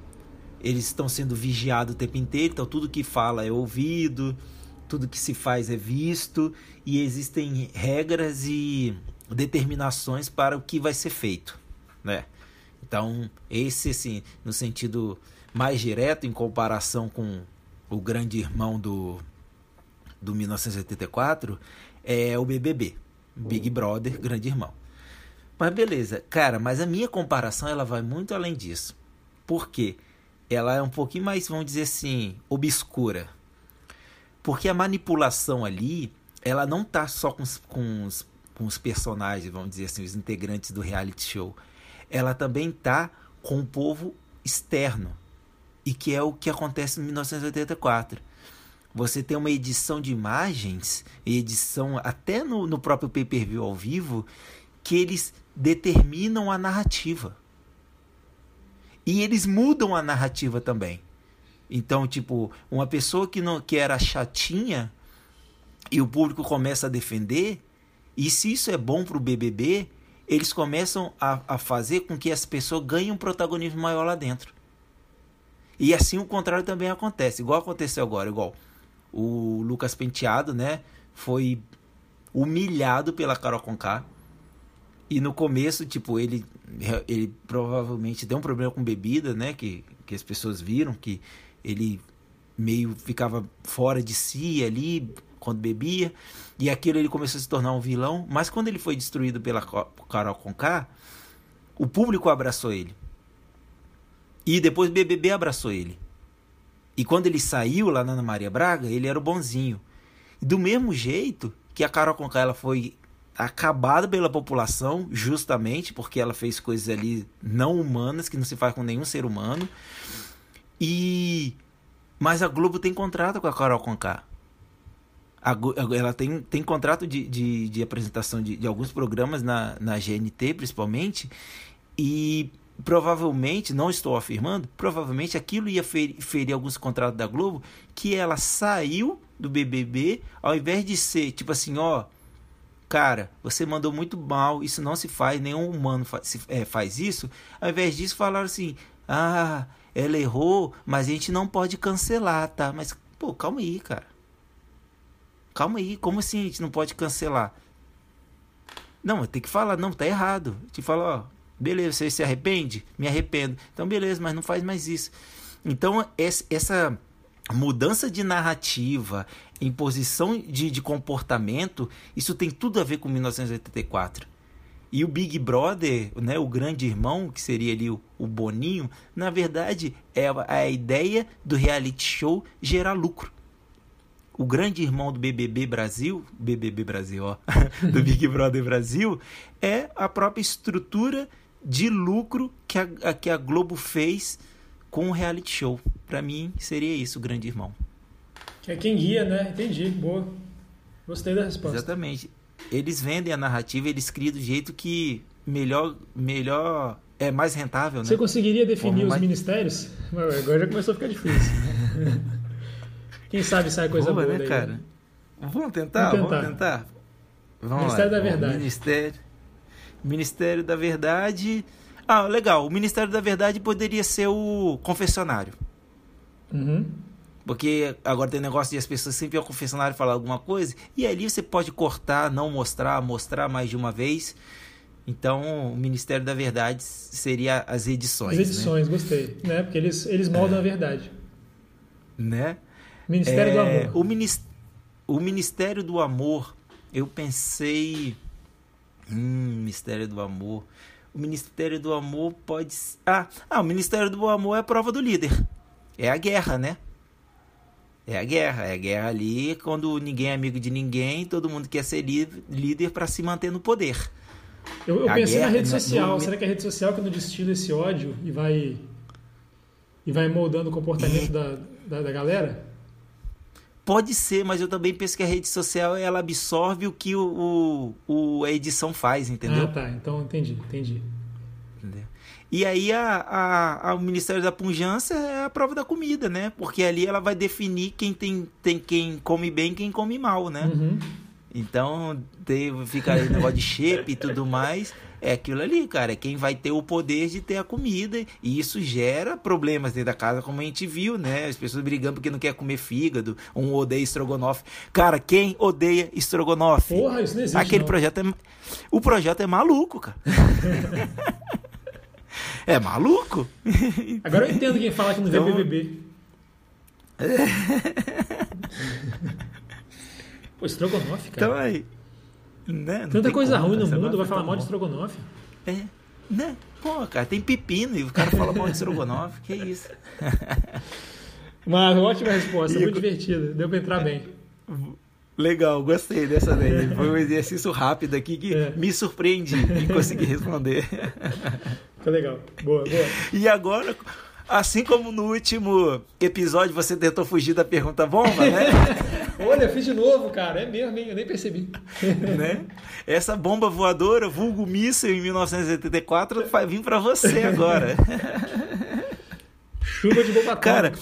eles estão sendo vigiados o tempo inteiro, então tudo que fala é ouvido, tudo que se faz é visto e existem regras e determinações para o que vai ser feito, né? Então, esse assim, no sentido mais direto em comparação com o grande irmão do do 1984 é o BBB, Big Brother, grande irmão. Mas beleza, cara, mas a minha comparação ela vai muito além disso. Por quê? Ela é um pouquinho mais, vamos dizer assim, obscura. Porque a manipulação ali, ela não tá só com os, com os, com os personagens, vamos dizer assim, os integrantes do reality show. Ela também tá com o povo externo. E que é o que acontece em 1984 você tem uma edição de imagens, edição até no, no próprio pay-per-view ao vivo, que eles determinam a narrativa. E eles mudam a narrativa também. Então, tipo, uma pessoa que não que era chatinha e o público começa a defender, e se isso é bom para o BBB, eles começam a, a fazer com que as pessoas ganhem um protagonismo maior lá dentro. E assim o contrário também acontece, igual aconteceu agora, igual o Lucas Penteado, né, foi humilhado pela Carol Conká. E no começo, tipo, ele, ele provavelmente tem um problema com bebida, né? Que, que as pessoas viram que ele meio ficava fora de si ali quando bebia. E aquilo ele começou a se tornar um vilão. Mas quando ele foi destruído pela Carol Conká, o público abraçou ele. E depois BBB abraçou ele. E quando ele saiu lá na Ana Maria Braga, ele era o bonzinho. Do mesmo jeito que a Carol Conká ela foi acabada pela população, justamente porque ela fez coisas ali não humanas que não se faz com nenhum ser humano. E mas a Globo tem contrato com a Carol Conká. Ela tem, tem contrato de, de, de apresentação de, de alguns programas na, na GNT, principalmente, e provavelmente, não estou afirmando, provavelmente aquilo ia ferir, ferir alguns contratos da Globo, que ela saiu do BBB, ao invés de ser tipo assim, ó, cara, você mandou muito mal, isso não se faz, nenhum humano faz, é, faz isso, ao invés disso falaram assim, ah, ela errou, mas a gente não pode cancelar, tá? Mas, pô, calma aí, cara. Calma aí, como assim a gente não pode cancelar? Não, tem que falar, não, tá errado. Te fala, ó, Beleza, você se arrepende? Me arrependo. Então, beleza, mas não faz mais isso. Então, essa mudança de narrativa, imposição de, de comportamento, isso tem tudo a ver com 1984. E o Big Brother, né, o grande irmão, que seria ali o, o Boninho, na verdade é a, a ideia do reality show gerar lucro. O grande irmão do BBB Brasil, BBB Brasil, ó, do Big Brother Brasil, é a própria estrutura de lucro que a, que a Globo fez com o reality show. Para mim, seria isso, o grande irmão. É quem guia, né? Entendi. Boa. Gostei da resposta. Exatamente. Eles vendem a narrativa, eles criam do jeito que melhor, melhor é mais rentável, né? Você conseguiria definir Como os mais... ministérios? Agora já começou a ficar difícil. Quem sabe sai coisa boa, boa né, daí, cara? Né? Vamos tentar, vamos tentar. Vamos tentar. Vamos Ministério lá. da Verdade. Ministério. Ministério da Verdade. Ah, legal. O Ministério da Verdade poderia ser o confessionário. Uhum. Porque agora tem negócio de as pessoas sempre ao confessionário falar alguma coisa. E ali você pode cortar, não mostrar, mostrar mais de uma vez. Então, o Ministério da Verdade seria as edições. As edições, né? gostei. Né? Porque eles, eles moldam é. a verdade. Né? Ministério é, do Amor. O, minis, o Ministério do Amor, eu pensei Hum, Mistério do Amor. O Ministério do Amor pode. Ah, ah, o Ministério do Amor é a prova do líder. É a guerra, né? É a guerra. É a guerra ali quando ninguém é amigo de ninguém, todo mundo quer ser líder para se manter no poder. Eu, eu pensei guerra, na rede social. No... Será que é a rede social que não destila esse ódio e vai. e vai moldando o comportamento é. da, da, da galera? Pode ser, mas eu também penso que a rede social ela absorve o que o, o, o a edição faz, entendeu? Ah, tá. Então entendi, entendi. Entendeu? E aí a, a, a, o Ministério da Punjância é a prova da comida, né? Porque ali ela vai definir quem tem, tem quem come bem e quem come mal, né? Uhum. Então tem, fica aí o negócio de shape e tudo mais é aquilo ali, cara. É quem vai ter o poder de ter a comida. E isso gera problemas dentro da casa, como a gente viu, né? As pessoas brigando porque não quer comer fígado, um odeia estrogonofe. Cara, quem odeia estrogonofe? Porra, isso não existe. Aquele não. projeto é. O projeto é maluco, cara. é maluco? Agora eu entendo quem fala que não então... vê BBB. Pô, estrogonofe, cara. Então aí. Né? Tanta coisa ruim no mundo, vai falar mal de estrogonofe. É, né? Pô, cara, tem pepino e o cara fala mal de estrogonofe, que isso? Mas ótima resposta, muito divertida, deu pra entrar bem. Legal, gostei dessa daí. Foi um exercício rápido aqui que é. me surpreendi em conseguir responder. Foi legal. Boa, boa. E agora, assim como no último episódio você tentou fugir da pergunta bomba, né? Olha, fiz de novo, cara. É mesmo, hein? Eu nem percebi. né? Essa bomba voadora, vulgo míssil em 1984, vai vir para você agora. Chuva de bomba Cara,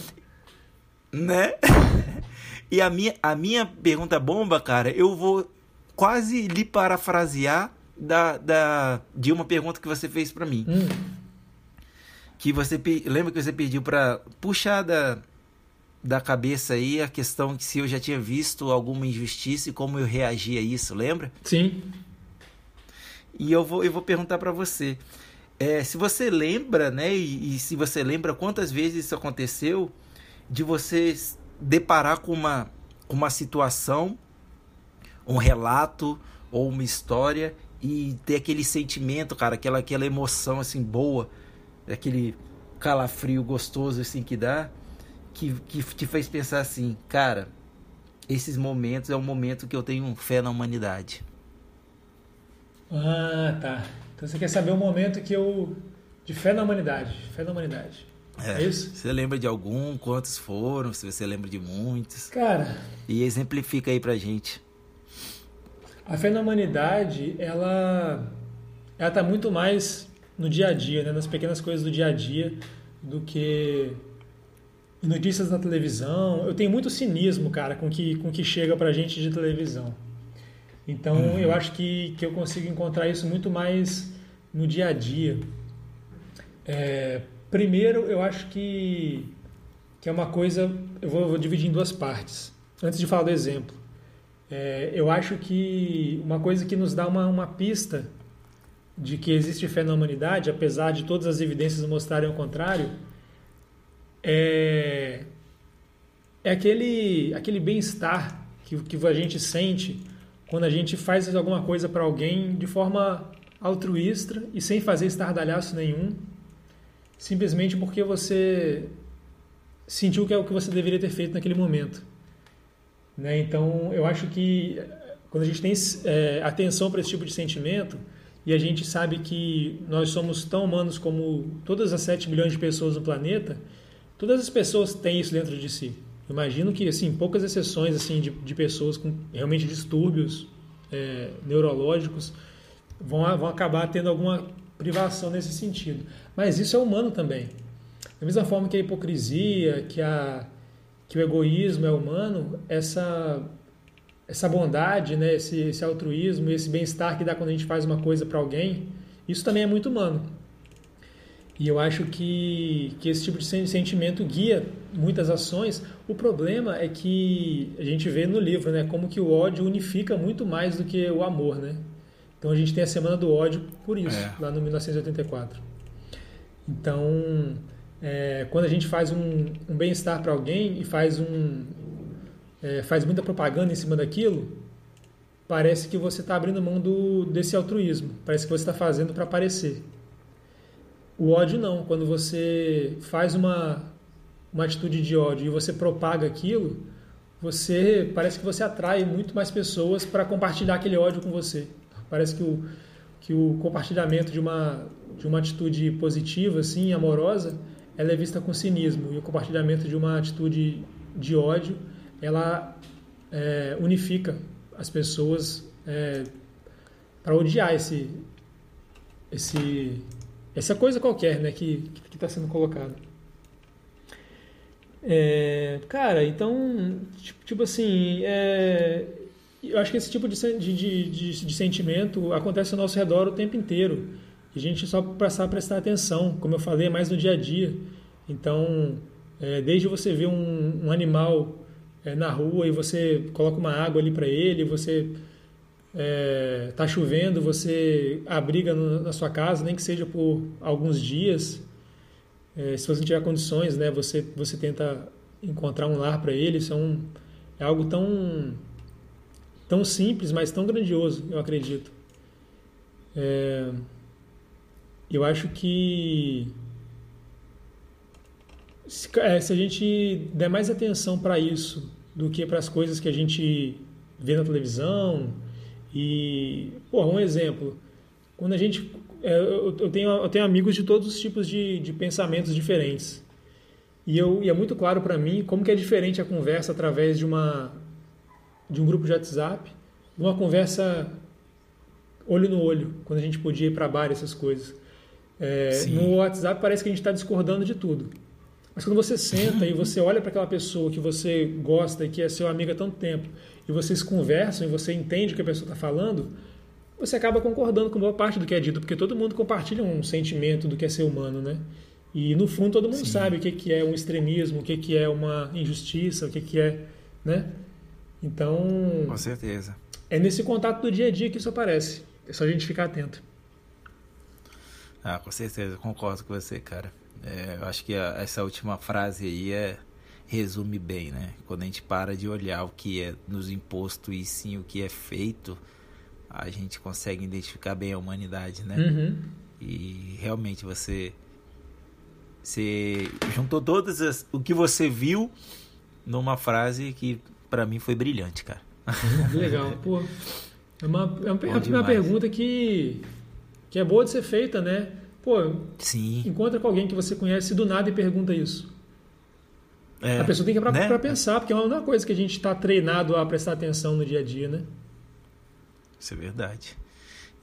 né? E a minha, a minha pergunta bomba, cara, eu vou quase lhe parafrasear da, da, de uma pergunta que você fez para mim. Hum. Que você lembra que você pediu para puxar da, da cabeça aí a questão que se eu já tinha visto alguma injustiça e como eu reagia a isso, lembra? Sim. E eu vou, eu vou perguntar para você. É, se você lembra, né, e, e, se você lembra quantas vezes isso aconteceu, de você deparar com uma, uma situação, um relato ou uma história e ter aquele sentimento, cara, aquela, aquela emoção assim boa, aquele calafrio gostoso assim que dá, que, que te fez pensar assim, cara, esses momentos é um momento que eu tenho fé na humanidade. Ah, tá. Então você quer saber o momento que eu de fé na humanidade, fé na humanidade. É, é, isso? Você lembra de algum? Quantos foram? Se você lembra de muitos? Cara. E exemplifica aí pra gente. A fé na humanidade, ela ela tá muito mais no dia a dia, né? nas pequenas coisas do dia a dia, do que notícias na televisão. Eu tenho muito cinismo, cara, com que, com que chega pra gente de televisão. Então, uhum. eu acho que, que eu consigo encontrar isso muito mais no dia a dia. É, Primeiro, eu acho que, que é uma coisa. Eu vou, vou dividir em duas partes. Antes de falar do exemplo, é, eu acho que uma coisa que nos dá uma, uma pista de que existe fé na humanidade, apesar de todas as evidências mostrarem o contrário, é, é aquele, aquele bem-estar que, que a gente sente quando a gente faz alguma coisa para alguém de forma altruísta e sem fazer estardalhaço nenhum simplesmente porque você sentiu que é o que você deveria ter feito naquele momento. Né? Então, eu acho que quando a gente tem é, atenção para esse tipo de sentimento e a gente sabe que nós somos tão humanos como todas as 7 milhões de pessoas no planeta, todas as pessoas têm isso dentro de si. Imagino que assim poucas exceções assim de, de pessoas com realmente distúrbios é, neurológicos vão, vão acabar tendo alguma privação nesse sentido. Mas isso é humano também. Da mesma forma que a hipocrisia, que, a, que o egoísmo é humano, essa, essa bondade, né, esse, esse altruísmo, esse bem-estar que dá quando a gente faz uma coisa para alguém, isso também é muito humano. E eu acho que, que esse tipo de sentimento guia muitas ações. O problema é que a gente vê no livro, né, como que o ódio unifica muito mais do que o amor, né? Então a gente tem a Semana do Ódio por isso, é. lá no 1984. Então, é, quando a gente faz um, um bem-estar para alguém e faz, um, é, faz muita propaganda em cima daquilo, parece que você está abrindo mão do, desse altruísmo, parece que você está fazendo para aparecer. O ódio não, quando você faz uma, uma atitude de ódio e você propaga aquilo, você parece que você atrai muito mais pessoas para compartilhar aquele ódio com você. Parece que o, que o compartilhamento de uma, de uma atitude positiva, assim, amorosa, ela é vista com cinismo. E o compartilhamento de uma atitude de ódio, ela é, unifica as pessoas é, para odiar esse, esse, essa coisa qualquer né, que está sendo colocada. É, cara, então, tipo, tipo assim, é, eu acho que esse tipo de, de, de, de, sentimento acontece ao nosso redor o tempo inteiro. E a gente só passar a prestar atenção, como eu falei, é mais no dia a dia. Então, é, desde você ver um, um animal é, na rua e você coloca uma água ali para ele, você está é, chovendo, você abriga no, na sua casa, nem que seja por alguns dias. É, se você não tiver condições, né, você, você tenta encontrar um lar para ele. Isso é, um, é algo tão tão simples, mas tão grandioso, eu acredito. É... eu acho que se, é, se a gente der mais atenção para isso do que para as coisas que a gente vê na televisão e, porra, um exemplo, quando a gente é, eu, tenho, eu tenho amigos de todos os tipos de, de pensamentos diferentes. E, eu, e é muito claro para mim como que é diferente a conversa através de uma de um grupo de WhatsApp, de uma conversa olho no olho, quando a gente podia ir para bar essas coisas. É, no WhatsApp parece que a gente está discordando de tudo. Mas quando você senta e você olha para aquela pessoa que você gosta e que é seu amigo há tanto tempo, e vocês conversam e você entende o que a pessoa está falando, você acaba concordando com boa parte do que é dito, porque todo mundo compartilha um sentimento do que é ser humano, né? E no fundo todo mundo Sim. sabe o que é um extremismo, o que é uma injustiça, o que é, né? Então. Com certeza. É nesse contato do dia a dia que isso aparece. É só a gente ficar atento. Ah, com certeza, concordo com você, cara. É, eu acho que a, essa última frase aí é resume bem, né? Quando a gente para de olhar o que é nos imposto e sim o que é feito, a gente consegue identificar bem a humanidade, né? Uhum. E realmente você você juntou todas as, o que você viu numa frase que para mim foi brilhante, cara. Legal, pô. É uma, é uma, é uma pergunta que, que é boa de ser feita, né? Pô, Sim. encontra com alguém que você conhece do nada e pergunta isso. É, a pessoa tem que ir para né? pensar, porque é uma coisa que a gente está treinado a prestar atenção no dia a dia, né? Isso é verdade.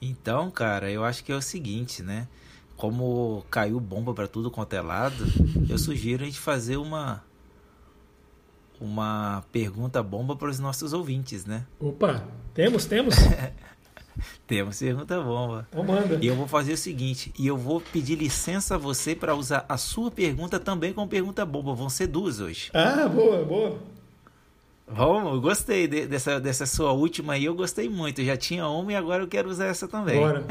Então, cara, eu acho que é o seguinte, né? Como caiu bomba para tudo quanto é lado, eu sugiro a gente fazer uma uma pergunta bomba para os nossos ouvintes, né? Opa, temos, temos. temos pergunta bomba. Então manda. E eu vou fazer o seguinte, e eu vou pedir licença a você para usar a sua pergunta também como pergunta bomba. Vão ser duas hoje. Ah, boa, boa. Vamos, eu gostei de, dessa, dessa sua última aí, eu gostei muito. Eu já tinha uma e agora eu quero usar essa também. Bora.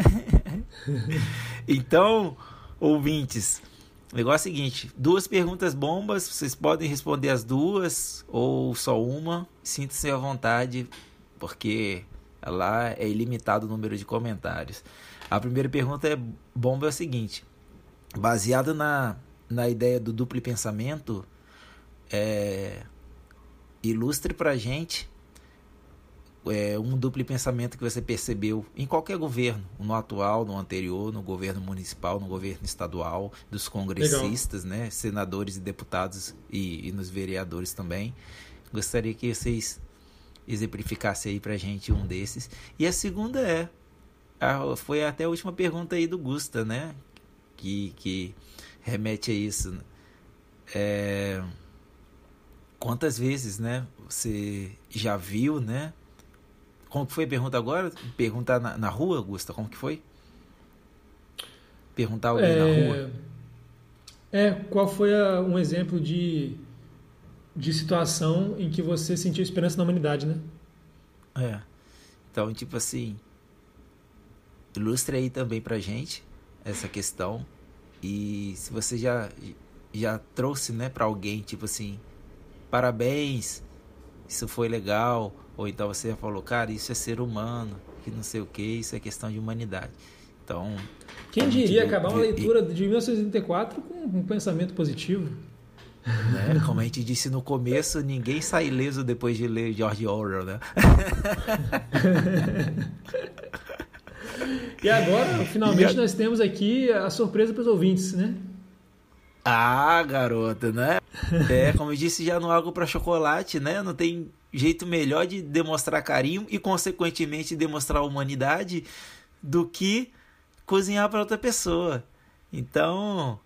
então, ouvintes, o negócio é o seguinte: duas perguntas bombas, vocês podem responder as duas ou só uma. Sinta-se à vontade, porque lá é ilimitado o número de comentários. A primeira pergunta é bomba é o seguinte: baseada na, na ideia do duplo pensamento, é, ilustre para a gente é, um duplo pensamento que você percebeu em qualquer governo, no atual, no anterior, no governo municipal, no governo estadual, dos congressistas, Legal. né, senadores e deputados e, e, nos vereadores também. Gostaria que vocês exemplificassem aí para a gente um desses. E a segunda é, a, foi até a última pergunta aí do Gusta, né, que, que remete a isso. É, quantas vezes, né? Você já viu, né? Como que foi a pergunta agora? Perguntar na, na rua, Augusta, como que foi? Perguntar alguém é... na rua. É, qual foi a, um exemplo de, de situação em que você sentiu esperança na humanidade, né? É. Então, tipo assim, ilustre aí também pra gente essa questão. E se você já, já trouxe, né, pra alguém, tipo assim, parabéns, isso foi legal, ou então você já falou, cara, isso é ser humano, que não sei o que, isso é questão de humanidade. Então. Quem diria acabar uma leitura de 1984 com um pensamento positivo? Né? Como a gente disse no começo, ninguém sai ileso depois de ler George Orwell, né? e agora, finalmente, a... nós temos aqui a surpresa para os ouvintes, né? Ah, garota, né? É, como eu disse já no Algo para Chocolate, né? Não tem jeito melhor de demonstrar carinho e, consequentemente, demonstrar humanidade do que cozinhar para outra pessoa. Então,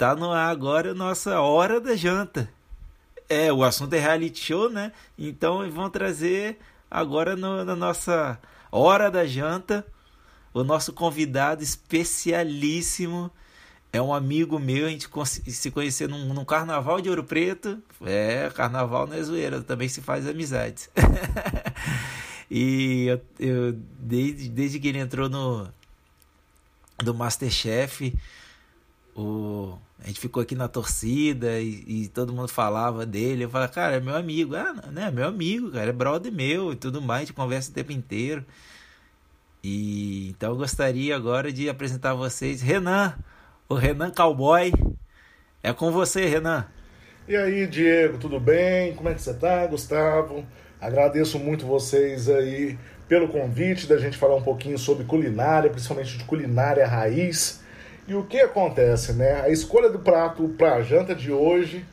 tá no ar agora a nossa hora da janta. É, o assunto é reality show, né? Então, vão trazer agora no, na nossa hora da janta o nosso convidado especialíssimo é um amigo meu, a gente se conheceu num, num, carnaval de Ouro Preto. É, carnaval não é zoeira, também se faz amizades. e eu, eu, desde, desde que ele entrou no do Masterchef, o, a gente ficou aqui na torcida e, e, todo mundo falava dele. Eu falava, cara, é meu amigo. Ah, né, é meu amigo, cara, é brother meu e tudo mais, a gente conversa o tempo inteiro. E então eu gostaria agora de apresentar a vocês Renan, o Renan Cowboy. É com você, Renan. E aí, Diego, tudo bem? Como é que você tá, Gustavo? Agradeço muito vocês aí pelo convite da gente falar um pouquinho sobre culinária, principalmente de culinária raiz. E o que acontece, né? A escolha do prato para a janta de hoje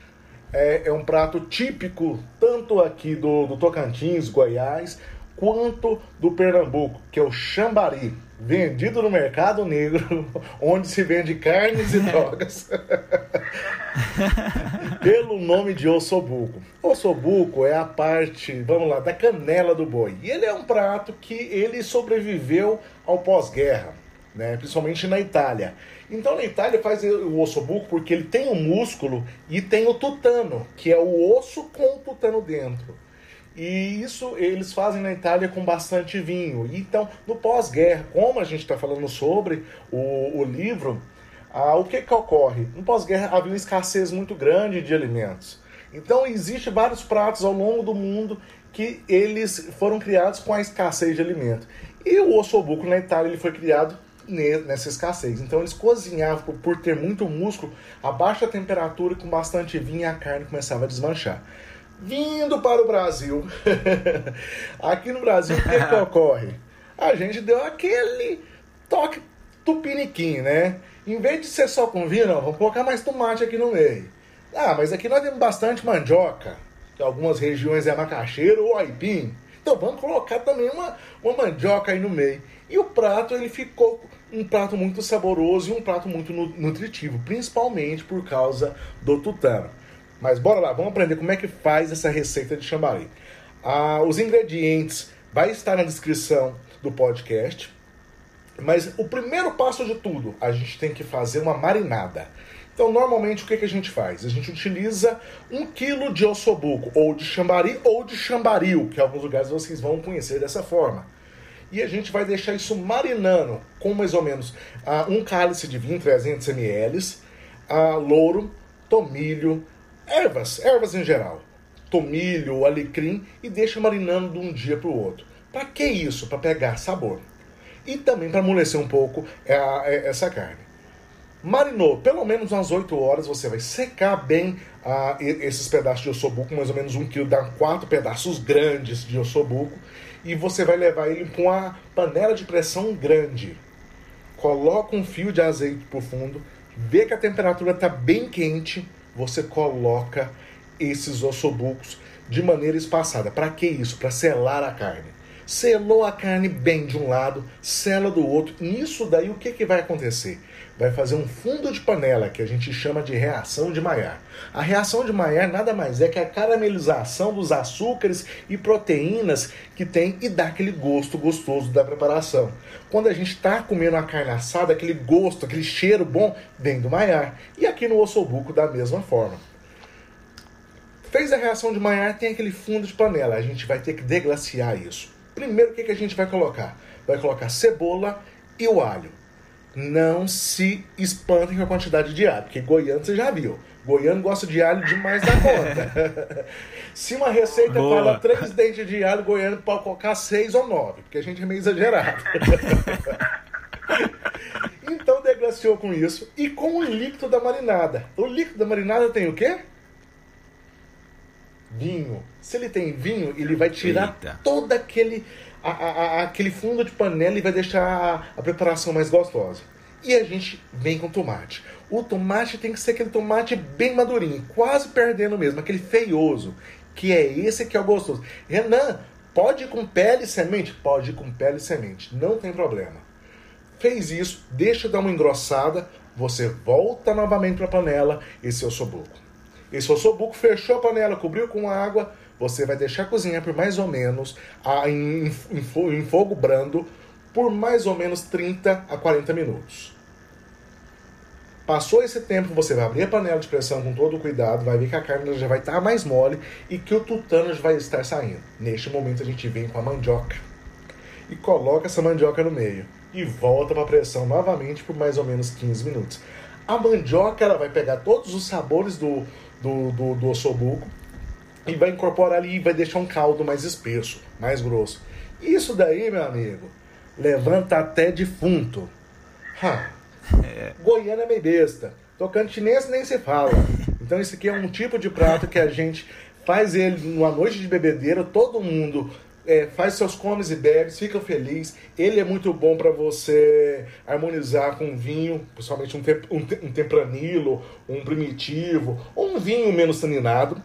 é, é, um prato típico tanto aqui do, do Tocantins, Goiás, quanto do Pernambuco, que é o chambari, vendido no mercado negro, onde se vende carnes e drogas, pelo nome de ossobuco. Ossobuco é a parte, vamos lá, da canela do boi. E ele é um prato que ele sobreviveu ao pós-guerra, né? principalmente na Itália. Então na Itália faz o ossobuco porque ele tem o músculo e tem o tutano, que é o osso com o tutano dentro. E isso eles fazem na Itália com bastante vinho. Então, no pós-guerra, como a gente está falando sobre o, o livro, ah, o que, que ocorre? No pós-guerra havia uma escassez muito grande de alimentos. Então, existe vários pratos ao longo do mundo que eles foram criados com a escassez de alimento. E o ossobuco na Itália ele foi criado nessa escassez. Então eles cozinhavam por ter muito músculo a baixa temperatura com bastante vinho e a carne começava a desmanchar vindo para o Brasil. Aqui no Brasil, o que, que ocorre? A gente deu aquele toque tupiniquim, né? Em vez de ser só com vinho, não, vamos colocar mais tomate aqui no meio. Ah, mas aqui nós temos bastante mandioca, que algumas regiões é macaxeiro ou aipim. Então vamos colocar também uma, uma mandioca aí no meio. E o prato ele ficou um prato muito saboroso e um prato muito nutritivo, principalmente por causa do tutano. Mas bora lá, vamos aprender como é que faz essa receita de chambari. Ah, os ingredientes vai estar na descrição do podcast. Mas o primeiro passo de tudo, a gente tem que fazer uma marinada. Então, normalmente, o que, que a gente faz? A gente utiliza um quilo de ossobuco, ou de chambari, ou de chambaril, que alguns lugares vocês vão conhecer dessa forma. E a gente vai deixar isso marinando com mais ou menos uh, um cálice de vinho, 300 ml, uh, louro, tomilho, ervas, ervas em geral, tomilho, alecrim e deixa marinando de um dia para o outro. Para que isso? Para pegar sabor. E também para amolecer um pouco é, essa carne. Marinou pelo menos umas 8 horas, você vai secar bem ah, esses pedaços de ossobuco, mais ou menos um quilo, dá quatro pedaços grandes de ossobuco, e você vai levar ele com a panela de pressão grande. Coloca um fio de azeite por fundo, vê que a temperatura está bem quente, você coloca esses ossobucos de maneira espaçada. Para que isso? Para selar a carne. Selou a carne bem de um lado, sela do outro. Nisso daí o que, que vai acontecer? Vai fazer um fundo de panela que a gente chama de reação de Maillard. A reação de Maillard nada mais é que a caramelização dos açúcares e proteínas que tem e dá aquele gosto gostoso da preparação. Quando a gente está comendo a carne assada, aquele gosto, aquele cheiro bom vem do Maillard. E aqui no ossobuco da mesma forma. Fez a reação de Maillard, tem aquele fundo de panela. A gente vai ter que deglaciar isso. Primeiro, o que, que a gente vai colocar? Vai colocar cebola e o alho. Não se espantem com a quantidade de alho, porque goiano você já viu. Goiano gosta de alho demais da conta. se uma receita Boa. fala três dentes de alho, goiano pode colocar seis ou nove, porque a gente é meio exagerado. então deglaciou com isso e com o líquido da marinada. O líquido da marinada tem o quê? vinho. Se ele tem vinho, ele vai tirar Eita. todo aquele, a, a, aquele fundo de panela e vai deixar a, a preparação mais gostosa. E a gente vem com tomate. O tomate tem que ser aquele tomate bem madurinho, quase perdendo mesmo, aquele feioso, que é esse que é o gostoso. Renan, pode ir com pele e semente? Pode ir com pele e semente, não tem problema. Fez isso, deixa dar uma engrossada, você volta novamente para a panela e seu sobuco. Esse ossobuco fechou a panela, cobriu com água, você vai deixar cozinhar por mais ou menos em, em, em fogo brando por mais ou menos 30 a 40 minutos. Passou esse tempo, você vai abrir a panela de pressão com todo o cuidado, vai ver que a carne já vai estar mais mole e que o tutano já vai estar saindo. Neste momento a gente vem com a mandioca e coloca essa mandioca no meio e volta para a pressão novamente por mais ou menos 15 minutos. A mandioca ela vai pegar todos os sabores do, do, do, do ossobuco e vai incorporar ali e vai deixar um caldo mais espesso, mais grosso. Isso daí, meu amigo, levanta até defunto. Ha. É. Goiânia é meio besta. Tocantinense nem se fala. Então esse aqui é um tipo de prato que a gente faz ele numa noite de bebedeira, todo mundo é, faz seus comes e bebes, fica feliz. Ele é muito bom para você harmonizar com vinho, principalmente um, te um, te um tempranilo, um primitivo, ou um vinho menos taninado.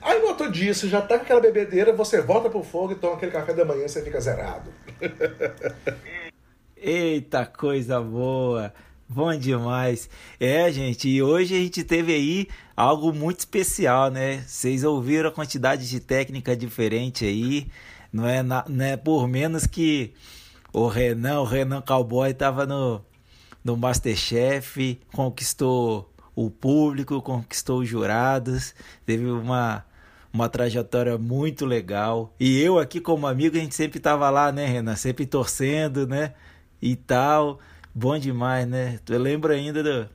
Aí no outro dia, você já tá com aquela bebedeira, você volta pro fogo e toma aquele café da manhã você fica zerado. Eita coisa boa! Bom demais. É, gente, e hoje a gente teve aí algo muito especial, né? Vocês ouviram a quantidade de técnica diferente aí. Não é, na, não é por menos que o Renan, o Renan Cowboy, tava no, no Masterchef, conquistou o público, conquistou os jurados, teve uma, uma trajetória muito legal. E eu aqui como amigo, a gente sempre tava lá, né, Renan? Sempre torcendo, né? E tal. Bom demais, né? Tu lembra ainda do,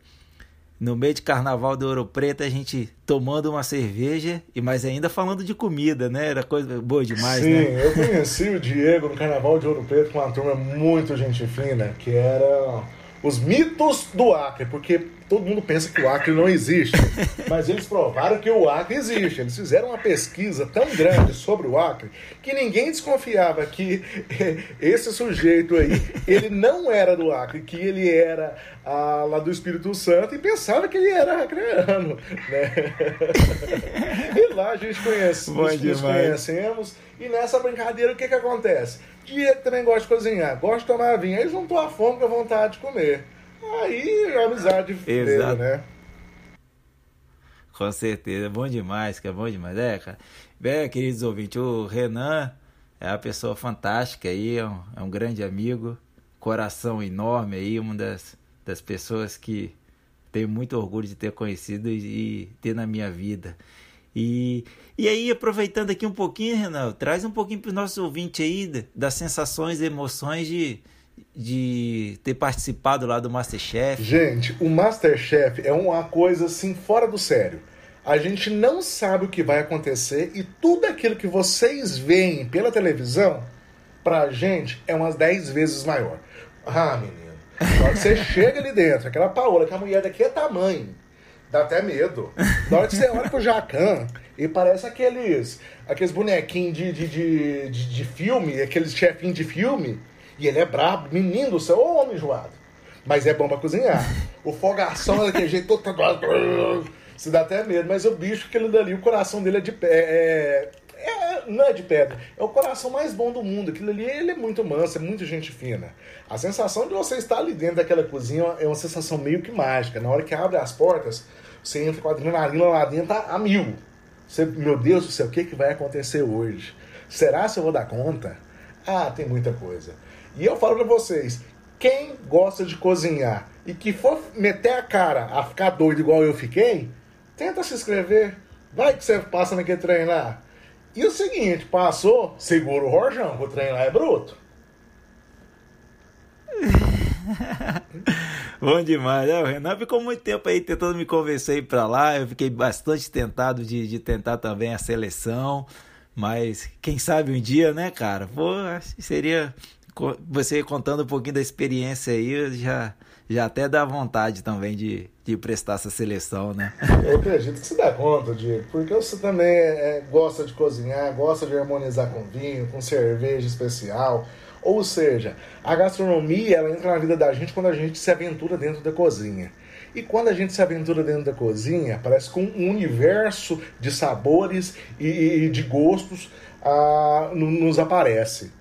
no meio de carnaval do Ouro Preto, a gente tomando uma cerveja, e mas ainda falando de comida, né? Era coisa boa demais, Sim, né? Sim, eu conheci o Diego no carnaval de Ouro Preto com uma turma muito gente fina, que era os mitos do Acre, porque todo mundo pensa que o Acre não existe, mas eles provaram que o Acre existe. Eles fizeram uma pesquisa tão grande sobre o Acre que ninguém desconfiava que esse sujeito aí, ele não era do Acre, que ele era ah, lá do Espírito Santo e pensava que ele era acreano, né? e lá a gente conhece, nos, nos conhecemos e nessa brincadeira o que que acontece? Diego também gosta de cozinhar, gosta de tomar vinho, aí juntou a fome com a vontade de comer. Aí a amizade veio, né? Com certeza, é bom demais, que é bom demais. É, cara. Bem, queridos ouvintes, o Renan é uma pessoa fantástica aí, é um, é um grande amigo, coração enorme aí, uma das, das pessoas que tenho muito orgulho de ter conhecido e, e ter na minha vida. E, e aí, aproveitando aqui um pouquinho, Renan, traz um pouquinho para os nossos ouvintes aí das sensações e emoções de, de ter participado lá do Masterchef. Gente, o Masterchef é uma coisa assim fora do sério. A gente não sabe o que vai acontecer e tudo aquilo que vocês veem pela televisão, pra gente é umas 10 vezes maior. Ah, menino. Quando você chega ali dentro, aquela Paola, que a mulher daqui é tamanho Dá até medo. Na hora que você olha pro Jacan e parece aqueles, aqueles bonequinhos de, de, de, de, de filme, aqueles chefinhos de filme, e ele é brabo, menino do céu, ô homem enjoado. Mas é bom pra cozinhar. O fogação é daquele jeito todo. Se dá até medo, mas o bicho, aquele dali, o coração dele é de pé. É, é, não é de pedra, é o coração mais bom do mundo. Aquilo ali ele é muito manso, é muito gente fina. A sensação de você estar ali dentro daquela cozinha é uma sensação meio que mágica. Na hora que abre as portas, você entra com a adrenalina lá dentro a, a mil. Você, meu Deus do céu, o que, que vai acontecer hoje? Será se eu vou dar conta? Ah, tem muita coisa. E eu falo para vocês, quem gosta de cozinhar e que for meter a cara a ficar doido igual eu fiquei, tenta se inscrever. Vai que você passa naquele trem lá. E o seguinte, passou, segura o rojão, o trem lá é bruto. Bom demais. É, o Renan ficou muito tempo aí tentando me convencer a ir pra lá. Eu fiquei bastante tentado de, de tentar também a seleção. Mas quem sabe um dia, né, cara? Pô, seria você contando um pouquinho da experiência aí, já, já até dá vontade também de, de prestar essa seleção, né? Eu acredito que você dá conta, Diego, porque você também é, gosta de cozinhar, gosta de harmonizar com vinho, com cerveja especial. Ou seja, a gastronomia ela entra na vida da gente quando a gente se aventura dentro da cozinha. E quando a gente se aventura dentro da cozinha, parece que um universo de sabores e de gostos ah, nos aparece.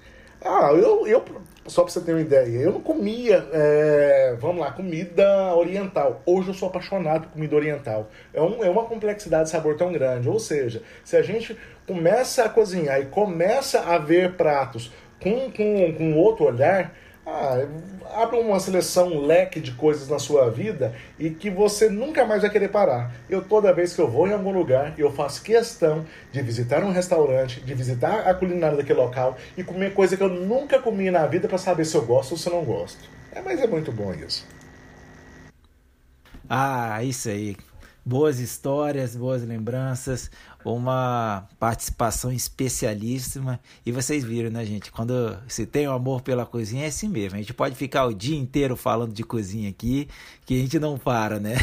Ah, eu, eu só para você ter uma ideia, eu não comia, é, vamos lá, comida oriental. Hoje eu sou apaixonado por comida oriental. É, um, é uma complexidade de sabor tão grande. Ou seja, se a gente começa a cozinhar e começa a ver pratos com, com, com outro olhar, ah, abre uma seleção, um leque de coisas na sua vida e que você nunca mais vai querer parar. Eu, toda vez que eu vou em algum lugar, eu faço questão de visitar um restaurante, de visitar a culinária daquele local e comer coisa que eu nunca comi na vida para saber se eu gosto ou se eu não gosto. É, mas é muito bom isso. Ah, isso aí. Boas histórias, boas lembranças, uma participação especialíssima. E vocês viram, né, gente? Quando se tem um amor pela cozinha, é assim mesmo. A gente pode ficar o dia inteiro falando de cozinha aqui, que a gente não para, né?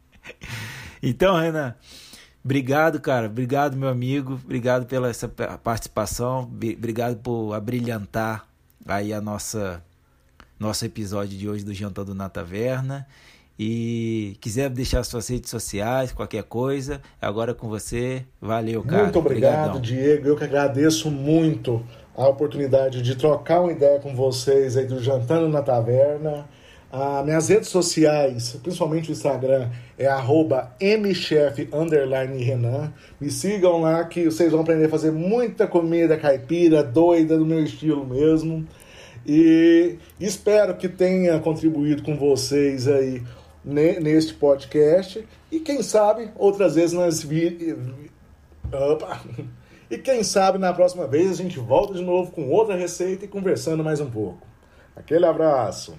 então, Renan, obrigado, cara. Obrigado, meu amigo. Obrigado pela essa participação. Obrigado por abrilhantar aí a nossa nosso episódio de hoje do Jantando na Taverna. E quiser deixar suas redes sociais, qualquer coisa, agora com você. Valeu, cara. Muito obrigado, Obrigadão. Diego. Eu que agradeço muito a oportunidade de trocar uma ideia com vocês aí do Jantando na Taverna. Ah, minhas redes sociais, principalmente o Instagram, é mchef_renan. Me sigam lá que vocês vão aprender a fazer muita comida caipira, doida, do meu estilo mesmo. E espero que tenha contribuído com vocês aí neste podcast e quem sabe outras vezes nas vi... Opa. E quem sabe na próxima vez a gente volta de novo com outra receita e conversando mais um pouco. Aquele abraço.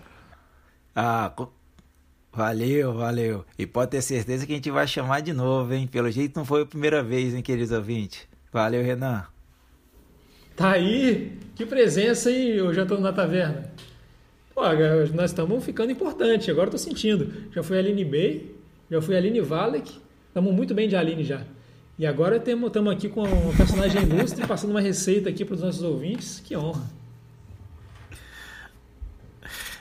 Ah, valeu, valeu. E pode ter certeza que a gente vai chamar de novo, hein? Pelo jeito não foi a primeira vez, hein, queridos ouvintes. Valeu, Renan. Tá aí, que presença, hein? Eu já tô na taverna. Pô, nós estamos ficando importante, agora tô sentindo. Já fui Aline Bay, já fui Aline Valek, estamos muito bem de Aline já. E agora estamos aqui com um personagem ilustre, passando uma receita aqui para os nossos ouvintes. Que honra.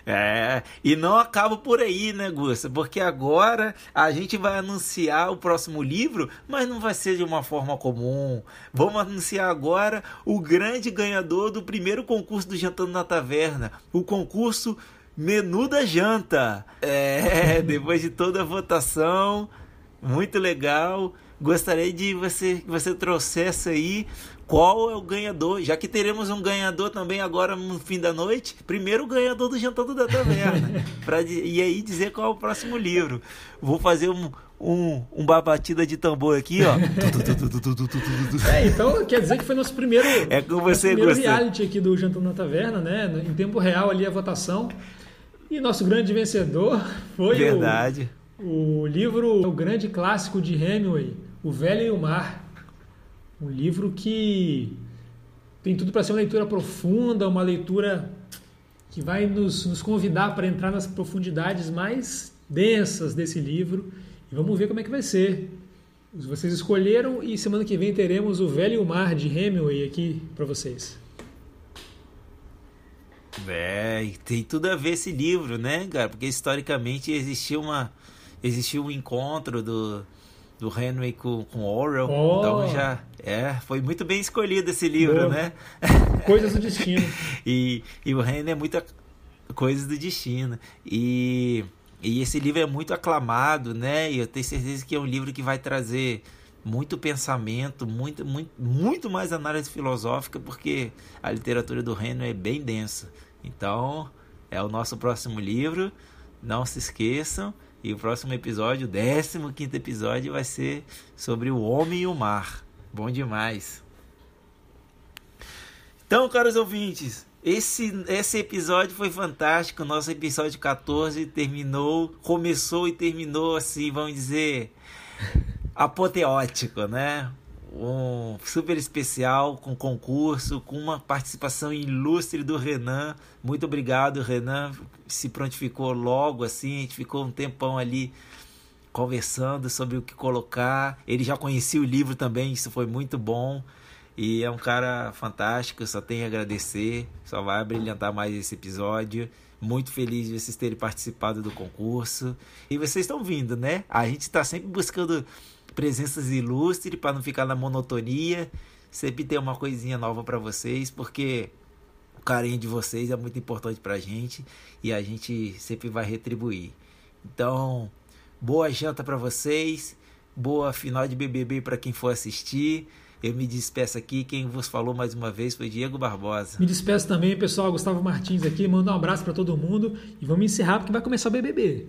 É, e não acaba por aí, né, Gusta? Porque agora a gente vai anunciar o próximo livro, mas não vai ser de uma forma comum. Vamos anunciar agora o grande ganhador do primeiro concurso do Jantando na Taverna, o concurso Menu da Janta. É, depois de toda a votação, muito legal. Gostaria de você que você trouxesse aí qual é o ganhador, já que teremos um ganhador também agora no fim da noite, primeiro o ganhador do Jantando da Taverna, pra, e aí dizer qual é o próximo livro. Vou fazer um, um, uma batida de tambor aqui, ó. é, então quer dizer que foi nosso primeiro, é com você, primeiro reality aqui do Jantando na Taverna, né? Em tempo real ali a votação. E nosso grande vencedor foi Verdade. O, o livro, o grande clássico de Hemingway, O Velho e o Mar um livro que tem tudo para ser uma leitura profunda, uma leitura que vai nos, nos convidar para entrar nas profundidades mais densas desse livro. E vamos ver como é que vai ser. Vocês escolheram e semana que vem teremos o Velho Mar de Hemingway aqui para vocês. É, tem tudo a ver esse livro, né, cara? Porque historicamente existiu uma existiu um encontro do do Henry com, com Orwell. Oh. Então já é, foi muito bem escolhido esse livro, Boa. né? Coisas do destino. e, e o Henry é muita coisas do destino. E, e esse livro é muito aclamado, né? E eu tenho certeza que é um livro que vai trazer muito pensamento, muito, muito, muito mais análise filosófica, porque a literatura do Henry é bem densa. Então, é o nosso próximo livro. Não se esqueçam. E o próximo episódio, o 15 episódio, vai ser sobre o homem e o mar. Bom demais. Então, caros ouvintes, esse, esse episódio foi fantástico. Nosso episódio 14 terminou, começou e terminou assim, vamos dizer, apoteótico, né? Um super especial com concurso, com uma participação ilustre do Renan. Muito obrigado, Renan. Se prontificou logo assim, a gente ficou um tempão ali conversando sobre o que colocar. Ele já conhecia o livro também, isso foi muito bom. E é um cara fantástico, só tenho a agradecer, só vai brilhantar mais esse episódio. Muito feliz de vocês terem participado do concurso. E vocês estão vindo, né? A gente está sempre buscando presenças ilustres para não ficar na monotonia. Sempre ter uma coisinha nova para vocês, porque o carinho de vocês é muito importante para a gente e a gente sempre vai retribuir. Então, boa janta para vocês, boa final de BBB para quem for assistir. Eu me despeço aqui. Quem vos falou mais uma vez foi Diego Barbosa. Me despeço também, pessoal. Gustavo Martins aqui. Manda um abraço para todo mundo e vamos encerrar porque vai começar o BBB.